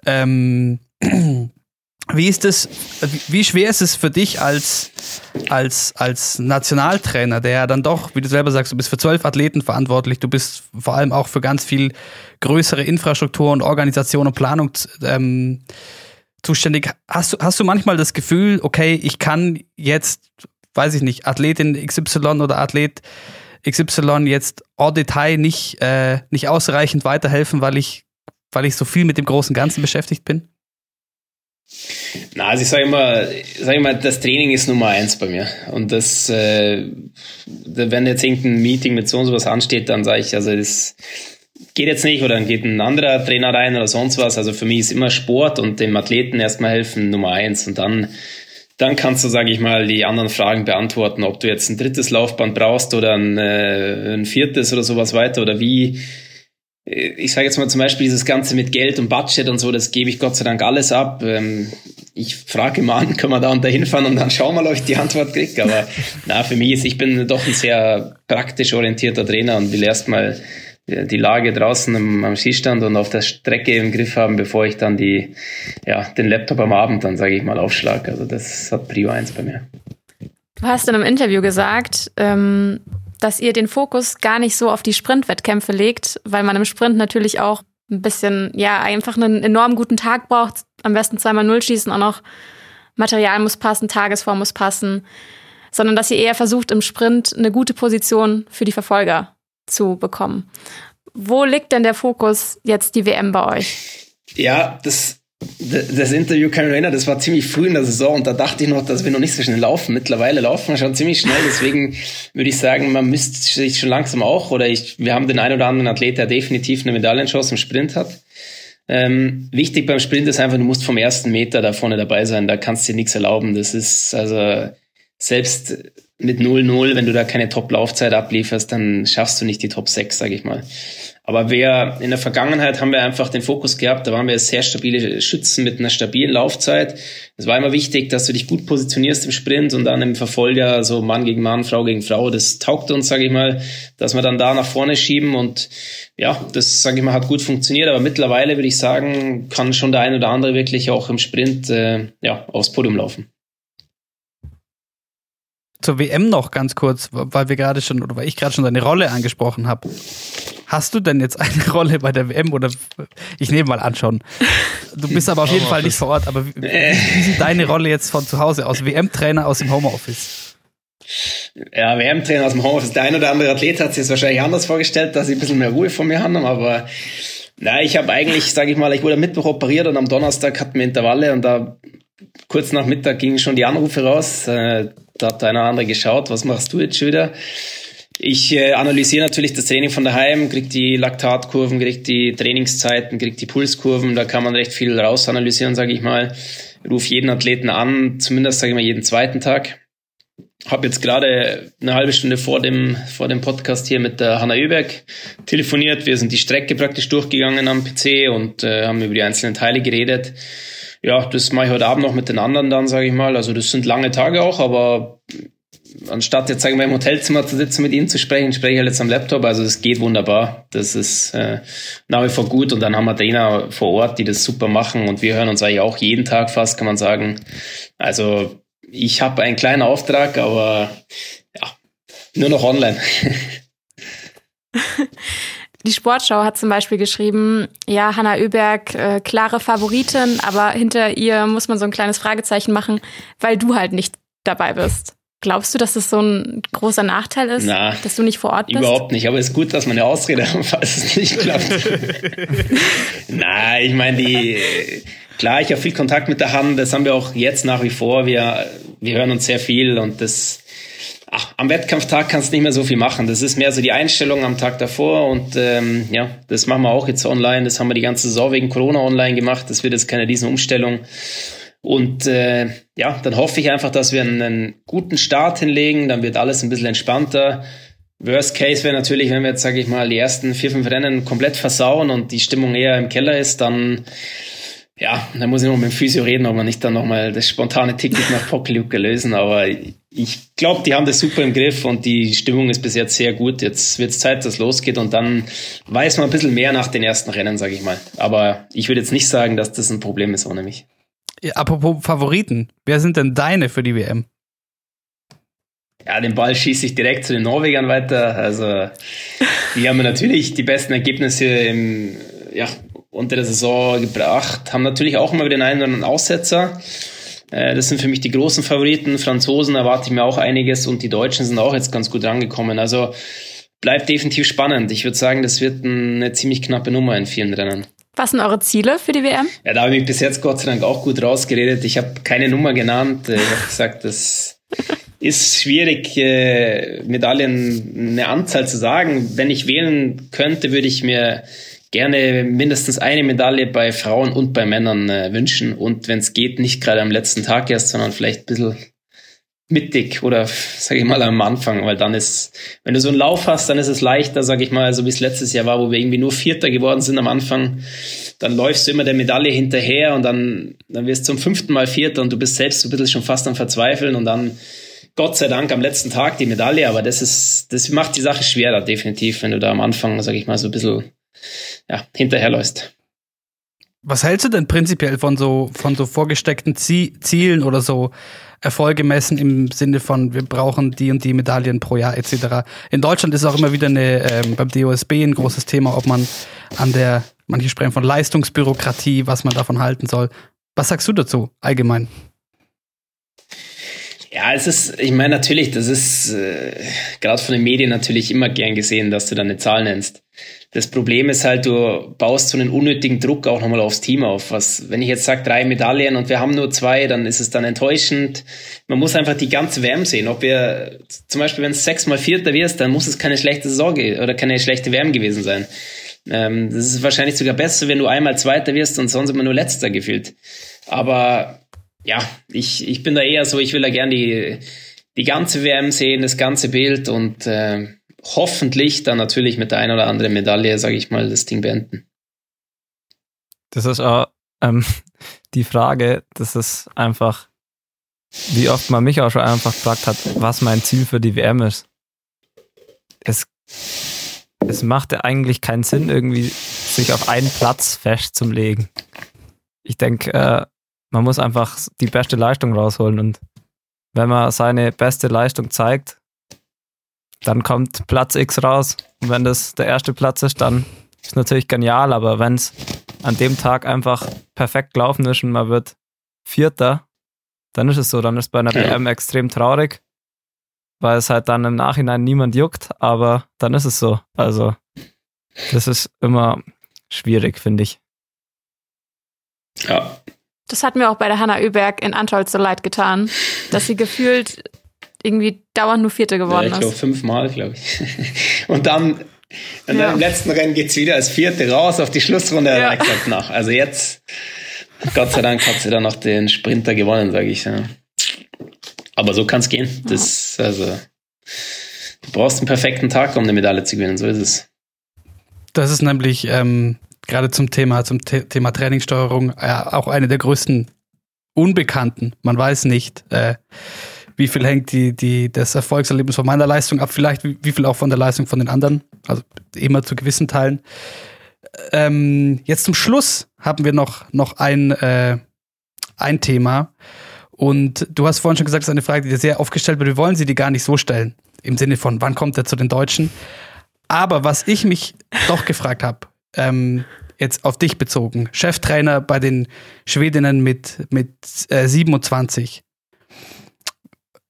Ähm, <clears throat> wie ist es, wie schwer ist es für dich als, als, als Nationaltrainer, der ja dann doch, wie du selber sagst, du bist für zwölf Athleten verantwortlich, du bist vor allem auch für ganz viel größere Infrastruktur und Organisation und Planung ähm, zuständig. Hast du, hast du manchmal das Gefühl, okay, ich kann jetzt, weiß ich nicht, Athletin XY oder Athlet XY jetzt en Detail nicht, äh, nicht ausreichend weiterhelfen, weil ich, weil ich so viel mit dem großen Ganzen beschäftigt bin? Na, also ich sage immer, sag immer, das Training ist Nummer eins bei mir. Und das, äh, wenn jetzt irgendein Meeting mit so und sowas ansteht, dann sage ich, also das geht jetzt nicht oder dann geht ein anderer Trainer rein oder sonst was. Also für mich ist immer Sport und dem Athleten erstmal helfen Nummer eins und dann dann kannst du, sage ich mal, die anderen Fragen beantworten, ob du jetzt ein drittes Laufband brauchst oder ein, äh, ein viertes oder sowas weiter oder wie. Äh, ich sage jetzt mal zum Beispiel dieses Ganze mit Geld und Budget und so, das gebe ich Gott sei Dank alles ab. Ähm, ich frage mal an, <laughs> können wir da und da hinfahren und dann schauen wir mal, ob ich die Antwort kriege. Aber na, für mich ist, ich bin doch ein sehr praktisch orientierter Trainer und will erstmal die Lage draußen am, am Skistand und auf der Strecke im Griff haben, bevor ich dann die, ja, den Laptop am Abend dann, sage ich mal, aufschlage. Also das hat Prio 1 bei mir. Du hast in einem Interview gesagt, ähm, dass ihr den Fokus gar nicht so auf die Sprintwettkämpfe legt, weil man im Sprint natürlich auch ein bisschen, ja, einfach einen enorm guten Tag braucht. Am besten zweimal Null schießen, auch noch Material muss passen, Tagesform muss passen. Sondern dass ihr eher versucht, im Sprint eine gute Position für die Verfolger zu bekommen. Wo liegt denn der Fokus jetzt die WM bei euch? Ja, das, das Interview kann ich erinnern, das war ziemlich früh in der Saison und da dachte ich noch, dass wir noch nicht so schnell laufen. Mittlerweile laufen wir schon ziemlich schnell, deswegen würde ich sagen, man müsste sich schon langsam auch, oder ich, wir haben den einen oder anderen Athlet, der definitiv eine Medaillenchance im Sprint hat. Ähm, wichtig beim Sprint ist einfach, du musst vom ersten Meter da vorne dabei sein, da kannst du dir nichts erlauben. Das ist also selbst mit 0-0, wenn du da keine Top-Laufzeit ablieferst, dann schaffst du nicht die Top 6, sage ich mal. Aber wer in der Vergangenheit haben wir einfach den Fokus gehabt, da waren wir sehr stabile Schützen mit einer stabilen Laufzeit. Es war immer wichtig, dass du dich gut positionierst im Sprint und dann im Verfolger, so Mann gegen Mann, Frau gegen Frau, das taugt uns, sage ich mal, dass wir dann da nach vorne schieben und ja, das, sage ich mal, hat gut funktioniert. Aber mittlerweile würde ich sagen, kann schon der ein oder andere wirklich auch im Sprint äh, ja, aufs Podium laufen zur WM noch ganz kurz, weil wir gerade schon oder weil ich gerade schon deine Rolle angesprochen habe. Hast du denn jetzt eine <laughs> Rolle bei der WM oder ich nehme mal an schon. Du bist aber auf jeden Fall nicht vor Ort, aber wie, wie <laughs> sieht deine Rolle jetzt von zu Hause aus? WM-Trainer aus dem Homeoffice? Ja, WM-Trainer aus dem Homeoffice. Der ein oder andere Athlet hat sich das wahrscheinlich anders vorgestellt, dass sie ein bisschen mehr Ruhe von mir haben, aber na, ich habe eigentlich, sage ich mal, ich wurde am Mittwoch operiert und am Donnerstag hatten wir Intervalle und da kurz nach Mittag gingen schon die Anrufe raus. Äh, da hat einer andere geschaut, was machst du jetzt schon wieder? Ich äh, analysiere natürlich das Training von daheim, krieg die Laktatkurven, krieg die Trainingszeiten, krieg die Pulskurven, da kann man recht viel raus analysieren, sage ich mal. Ruf jeden Athleten an, zumindest sage ich mal jeden zweiten Tag. Habe jetzt gerade eine halbe Stunde vor dem vor dem Podcast hier mit der Hanna Öberg telefoniert. Wir sind die Strecke praktisch durchgegangen am PC und äh, haben über die einzelnen Teile geredet ja, das mache ich heute Abend noch mit den anderen dann, sage ich mal. Also das sind lange Tage auch, aber anstatt jetzt sagen wir im Hotelzimmer zu sitzen mit ihnen zu sprechen, spreche ich halt jetzt am Laptop. Also das geht wunderbar. Das ist äh, nach wie vor gut. Und dann haben wir Trainer vor Ort, die das super machen. Und wir hören uns eigentlich auch jeden Tag fast, kann man sagen. Also ich habe einen kleinen Auftrag, aber ja, nur noch online. <laughs> Die Sportschau hat zum Beispiel geschrieben, ja, Hanna Oeberg, äh, klare Favoritin, aber hinter ihr muss man so ein kleines Fragezeichen machen, weil du halt nicht dabei bist. Glaubst du, dass das so ein großer Nachteil ist, Na, dass du nicht vor Ort bist? Überhaupt nicht, aber es ist gut, dass man eine Ausrede hat, <laughs> falls es nicht klappt. <laughs> Na, ich meine, die, klar, ich habe viel Kontakt mit der Hand, das haben wir auch jetzt nach wie vor. Wir, wir hören uns sehr viel und das, ach, am Wettkampftag kannst du nicht mehr so viel machen. Das ist mehr so die Einstellung am Tag davor und ähm, ja, das machen wir auch jetzt online. Das haben wir die ganze Saison wegen Corona online gemacht. Das wird jetzt keine riesen Umstellung. Und äh, ja, dann hoffe ich einfach, dass wir einen, guten Start hinlegen. Dann wird alles ein bisschen entspannter. Worst Case wäre natürlich, wenn wir jetzt, sage ich mal, die ersten vier, fünf Rennen komplett versauen und die Stimmung eher im Keller ist, dann ja, dann muss ich noch mit dem Physio reden, ob wir nicht dann nochmal das spontane Ticket nach Pokeljuke lösen. Aber ich glaube, die haben das super im Griff und die Stimmung ist bis jetzt sehr gut. Jetzt wird es Zeit, dass es losgeht und dann weiß man ein bisschen mehr nach den ersten Rennen, sage ich mal. Aber ich würde jetzt nicht sagen, dass das ein Problem ist ohne mich. Ja, apropos Favoriten, wer sind denn deine für die WM? Ja, den Ball schieße ich direkt zu den Norwegern weiter. Also, die haben natürlich die besten Ergebnisse im, ja, unter der Saison gebracht, haben natürlich auch immer wieder einen oder anderen Aussetzer. Äh, das sind für mich die großen Favoriten. Franzosen erwarte ich mir auch einiges und die Deutschen sind auch jetzt ganz gut rangekommen. Also bleibt definitiv spannend. Ich würde sagen, das wird eine ziemlich knappe Nummer in vielen Rennen. Was sind eure Ziele für die WM? Ja, da habe ich mich bis jetzt Gott sei Dank auch gut rausgeredet. Ich habe keine Nummer genannt. Ich habe gesagt, das <laughs> ist schwierig, äh, Medaillen eine Anzahl zu sagen. Wenn ich wählen könnte, würde ich mir gerne mindestens eine Medaille bei Frauen und bei Männern äh, wünschen. Und wenn es geht, nicht gerade am letzten Tag erst, sondern vielleicht ein bisschen mittig oder sage ich mal am Anfang, weil dann ist, wenn du so einen Lauf hast, dann ist es leichter, sage ich mal, so wie es letztes Jahr war, wo wir irgendwie nur Vierter geworden sind am Anfang, dann läufst du immer der Medaille hinterher und dann, dann wirst du zum fünften Mal Vierter und du bist selbst so ein bisschen schon fast am Verzweifeln und dann Gott sei Dank am letzten Tag die Medaille, aber das ist, das macht die Sache schwerer, definitiv, wenn du da am Anfang, sage ich mal, so ein bisschen ja, hinterherläufst. Was hältst du denn prinzipiell von so, von so vorgesteckten Zielen oder so Erfolge messen im Sinne von, wir brauchen die und die Medaillen pro Jahr etc. In Deutschland ist auch immer wieder eine, ähm, beim DOSB ein großes Thema, ob man an der, manche sprechen von Leistungsbürokratie, was man davon halten soll. Was sagst du dazu allgemein? Ja, es ist, ich meine natürlich, das ist äh, gerade von den Medien natürlich immer gern gesehen, dass du da eine Zahl nennst. Das Problem ist halt, du baust so einen unnötigen Druck auch nochmal aufs Team auf. Was, wenn ich jetzt sage, drei Medaillen und wir haben nur zwei, dann ist es dann enttäuschend. Man muss einfach die ganze WM sehen. Ob wir, zum Beispiel, wenn es sechsmal Vierter wirst, dann muss es keine schlechte Sorge oder keine schlechte WM gewesen sein. Ähm, das ist wahrscheinlich sogar besser, wenn du einmal Zweiter wirst und sonst immer nur Letzter gefühlt. Aber ja, ich, ich bin da eher so, ich will da gern die, die ganze WM sehen, das ganze Bild und äh, hoffentlich dann natürlich mit der ein oder anderen Medaille, sage ich mal, das Ding beenden. Das ist auch ähm, <laughs> die Frage, das ist einfach, wie oft man mich auch schon einfach gefragt hat, was mein Ziel für die WM ist. Es, es macht ja eigentlich keinen Sinn, irgendwie sich auf einen Platz festzulegen. Ich denke, äh, man muss einfach die beste Leistung rausholen und wenn man seine beste Leistung zeigt, dann kommt Platz X raus. Und wenn das der erste Platz ist, dann ist natürlich genial, aber wenn es an dem Tag einfach perfekt gelaufen ist und man wird Vierter, dann ist es so. Dann ist bei einer ja. WM extrem traurig, weil es halt dann im Nachhinein niemand juckt, aber dann ist es so. Also, das ist immer schwierig, finde ich. Ja, das hat mir auch bei der Hanna Öberg in Antolz so leid getan, dass sie gefühlt irgendwie dauernd nur Vierte geworden ja, ich glaube, fünfmal, glaube ich. <laughs> Und dann, und dann ja. im letzten Rennen geht es wieder als Vierte raus auf die Schlussrunde. Ja. gesagt, nach. Also jetzt, Gott sei Dank, hat sie dann noch den Sprinter gewonnen, sage ich. Ja. Aber so kann es gehen. Das, also, du brauchst einen perfekten Tag, um eine Medaille zu gewinnen. So ist es. Das ist nämlich ähm, gerade zum Thema, zum The Thema Trainingssteuerung äh, auch eine der größten Unbekannten. Man weiß nicht, äh, wie viel hängt die, die, das Erfolgserlebnis von meiner Leistung ab, vielleicht wie, viel auch von der Leistung von den anderen, also immer zu gewissen Teilen. Ähm, jetzt zum Schluss haben wir noch, noch ein, äh, ein Thema. Und du hast vorhin schon gesagt, das ist eine Frage, die dir sehr oft gestellt wird. Wir wollen sie dir gar nicht so stellen. Im Sinne von, wann kommt er zu den Deutschen? Aber was ich mich doch gefragt habe, ähm, jetzt auf dich bezogen, Cheftrainer bei den Schwedinnen mit, mit äh, 27.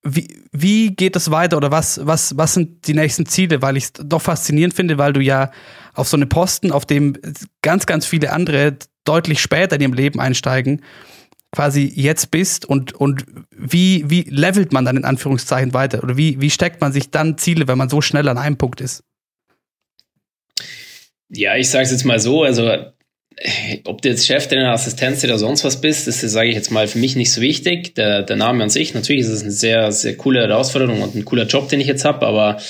Wie, wie geht es weiter oder was, was, was sind die nächsten Ziele? Weil ich es doch faszinierend finde, weil du ja auf so einem Posten, auf dem ganz, ganz viele andere deutlich später in ihrem Leben einsteigen, quasi jetzt bist und, und wie, wie levelt man dann in Anführungszeichen weiter? Oder wie, wie steckt man sich dann Ziele, wenn man so schnell an einem Punkt ist? Ja, ich sage es jetzt mal so, also ob du jetzt Cheftrainer, Assistenz oder sonst was bist, das ist, sage ich jetzt mal, für mich nicht so wichtig. Der, der Name an sich, natürlich ist es eine sehr, sehr coole Herausforderung und ein cooler Job, den ich jetzt habe, aber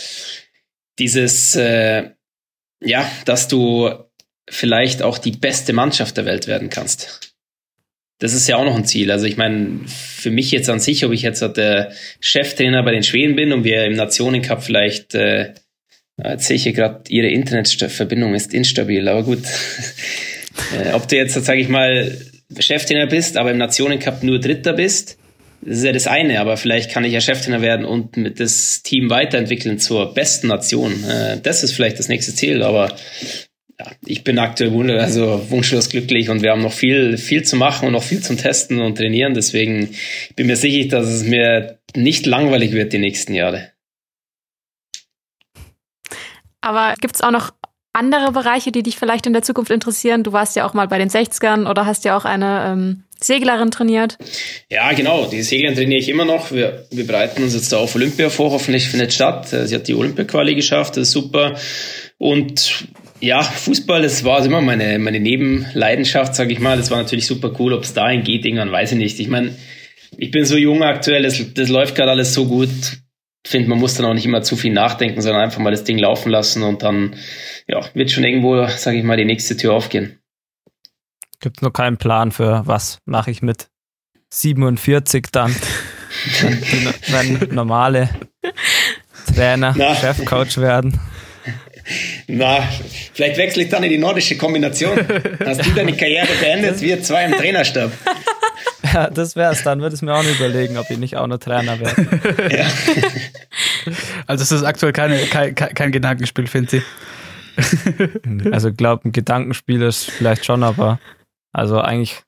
dieses, äh, ja, dass du vielleicht auch die beste Mannschaft der Welt werden kannst. Das ist ja auch noch ein Ziel. Also ich meine, für mich jetzt an sich, ob ich jetzt der Cheftrainer bei den Schweden bin und wir im Nationencup vielleicht äh, Jetzt sehe ich hier gerade, Ihre Internetverbindung ist instabil, aber gut. Äh, ob du jetzt, sage ich mal, Cheftrainer bist, aber im Nationencup nur Dritter bist, das ist ja das eine, aber vielleicht kann ich ja Cheftrainer werden und mit das Team weiterentwickeln zur besten Nation. Äh, das ist vielleicht das nächste Ziel, aber ja, ich bin aktuell wund also wunschlos glücklich und wir haben noch viel, viel zu machen und noch viel zum Testen und trainieren. Deswegen bin mir sicher, dass es mir nicht langweilig wird die nächsten Jahre. Aber gibt es auch noch andere Bereiche, die dich vielleicht in der Zukunft interessieren? Du warst ja auch mal bei den 60ern oder hast ja auch eine ähm, Seglerin trainiert. Ja, genau. Die Seglerin trainiere ich immer noch. Wir, wir bereiten uns jetzt da auf Olympia vor. Hoffentlich findet statt. Äh, sie hat die Olympia-Quali geschafft. Das ist super. Und ja, Fußball, das war immer meine, meine Nebenleidenschaft, sage ich mal. Das war natürlich super cool. Ob es dahin geht, irgendwann weiß ich nicht. Ich meine, ich bin so jung aktuell, das, das läuft gerade alles so gut finde, man muss dann auch nicht immer zu viel nachdenken, sondern einfach mal das Ding laufen lassen und dann ja, wird schon irgendwo, sage ich mal, die nächste Tür aufgehen. Gibt nur keinen Plan für was mache ich mit 47 dann, wenn, wenn normale Trainer, Na. Chefcoach werden. Na, vielleicht wechsle ich dann in die nordische Kombination. Hast du deine Karriere beendet, wir zwei im Trainerstab. Ja, das wär's. Dann würde ich mir auch noch überlegen, ob ich nicht auch noch Trainer werde. Ja. <laughs> Also es ist aktuell keine, kein, kein Gedankenspiel, finde ich. <laughs> Also ich glaube, ein Gedankenspiel ist vielleicht schon, aber also eigentlich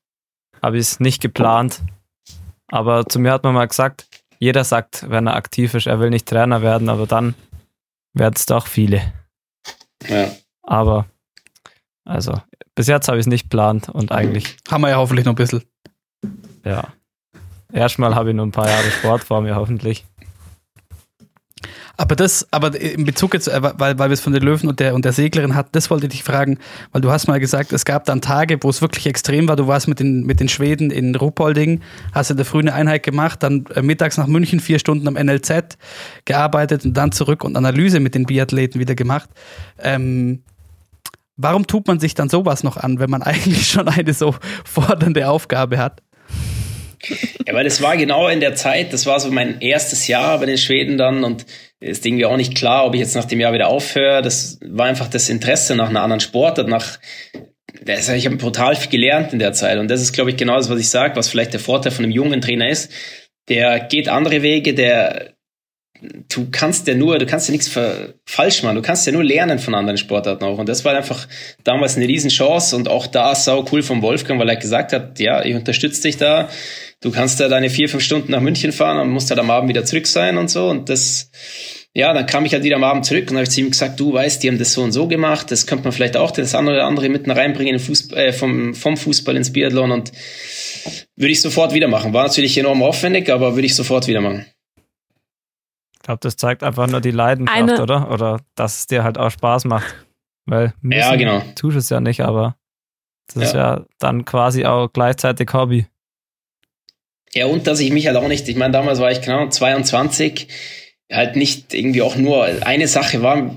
habe ich es nicht geplant. Aber zu mir hat man mal gesagt, jeder sagt, wenn er aktiv ist, er will nicht Trainer werden, aber dann werden es doch viele. Ja. Aber also bis jetzt habe ich es nicht geplant und eigentlich. Haben wir ja hoffentlich noch ein bisschen. Ja. Erstmal habe ich nur ein paar Jahre Sport vor mir, hoffentlich. Aber das, aber in Bezug jetzt, äh, weil, weil wir es von den Löwen und der, und der Seglerin hatten, das wollte ich dich fragen, weil du hast mal gesagt, es gab dann Tage, wo es wirklich extrem war. Du warst mit den, mit den Schweden in Ruppolding, hast in der Früh eine Einheit gemacht, dann äh, mittags nach München vier Stunden am NLZ gearbeitet und dann zurück und Analyse mit den Biathleten wieder gemacht. Ähm, warum tut man sich dann sowas noch an, wenn man <laughs> eigentlich schon eine so fordernde Aufgabe hat? Ja, weil das war genau in der Zeit, das war so mein erstes Jahr bei den Schweden dann und es ist irgendwie auch nicht klar, ob ich jetzt nach dem Jahr wieder aufhöre. Das war einfach das Interesse nach einer anderen Sportart, nach ich habe brutal viel gelernt in der Zeit und das ist, glaube ich, genau das, was ich sage, was vielleicht der Vorteil von einem jungen Trainer ist. Der geht andere Wege, der du kannst ja nur, du kannst ja nichts falsch machen, du kannst ja nur lernen von anderen Sportarten auch. Und das war einfach damals eine Riesenchance und auch da sau cool vom Wolfgang, weil er gesagt hat, ja, ich unterstütze dich da, du kannst da deine vier, fünf Stunden nach München fahren und musst halt am Abend wieder zurück sein und so. Und das, ja, dann kam ich halt wieder am Abend zurück und habe zu ihm gesagt, du weißt, die haben das so und so gemacht, das könnte man vielleicht auch das andere oder andere mitten reinbringen Fußball, äh, vom, vom Fußball ins Biathlon und würde ich sofort wieder machen. War natürlich enorm aufwendig, aber würde ich sofort wieder machen. Ich glaube, das zeigt einfach nur die Leidenschaft, Eine oder? Oder dass es dir halt auch Spaß macht. Weil ja, genau. tust es ja nicht, aber das ja. ist ja dann quasi auch gleichzeitig Hobby. Ja, und dass ich mich halt auch nicht, ich meine, damals war ich genau 22, halt nicht irgendwie auch nur eine Sache war,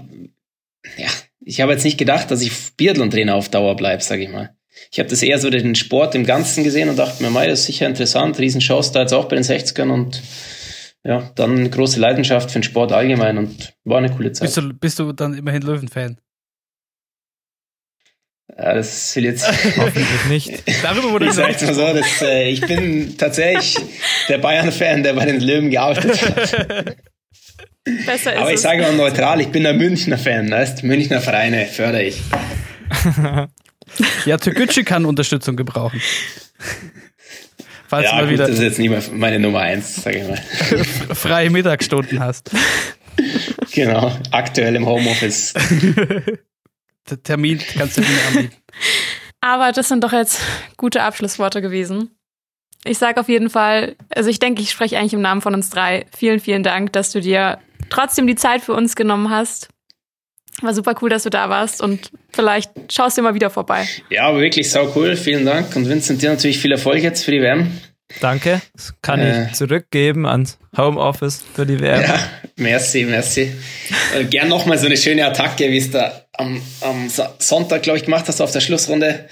ja, ich habe jetzt nicht gedacht, dass ich Biathlon-Trainer auf Dauer bleibe, sage ich mal. Ich habe das eher so den Sport im Ganzen gesehen und dachte mir, mei, das ist sicher interessant, Riesenchance da jetzt auch bei den 60ern und ja, dann große Leidenschaft für den Sport allgemein und war eine coole Zeit. Bist du, bist du dann immerhin Löwen-Fan? Ja, das will jetzt <laughs> hoffentlich nicht. Darüber wurde ich sag's mal so, dass, äh, ich bin tatsächlich der Bayern-Fan, der bei den Löwen gearbeitet hat. Besser ist Aber ich sage mal neutral, ich bin ein Münchner Fan, weißt Münchner Vereine fördere ich. Ja, Türkgücü kann Unterstützung gebrauchen. Falls Ja, du mal gut, wieder das ist jetzt nicht mehr meine Nummer eins, sage ich mal. <laughs> freie Mittagsstunden hast. Genau, aktuell im Homeoffice. <laughs> Der Termin kannst du nicht mehr anbieten. <laughs> Aber das sind doch jetzt gute Abschlussworte gewesen. Ich sage auf jeden Fall, also ich denke, ich spreche eigentlich im Namen von uns drei. Vielen, vielen Dank, dass du dir trotzdem die Zeit für uns genommen hast. War super cool, dass du da warst und vielleicht schaust du mal wieder vorbei. Ja, aber wirklich sau cool, vielen Dank. Und Vincent, dir natürlich viel Erfolg jetzt für die WM. Danke. Das kann Äh. ich zurückgeben ans Homeoffice für die WM. Ja, merci, merci. Äh, gern nochmal so eine schöne Attacke, wie es da am, am Sonntag, glaube ich, gemacht hast auf der Schlussrunde.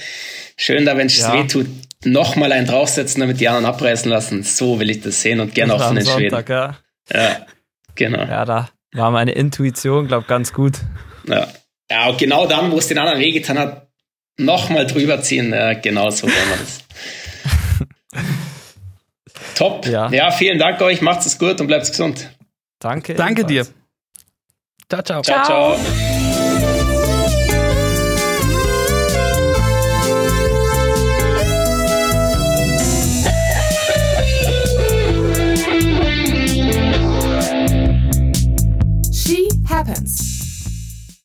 Schön da, wenn es Ja. weh tut, nochmal einen draufsetzen, damit die anderen abreißen lassen. So will ich das sehen und gern Das auch von den Schweden. Sonntag, ja. Ja, genau. ja, da war meine Intuition, glaube ganz gut. Ja. ja, und genau dann, wo es den anderen wehgetan hat, nochmal drüber ziehen. Ja, genau so wollen wir das. <laughs> Top. Ja. Ja. vielen Dank euch. Macht's es gut und bleibt gesund. Danke. Danke dir. ebenfalls. Ciao, ciao. ciao. Ciao. ciao.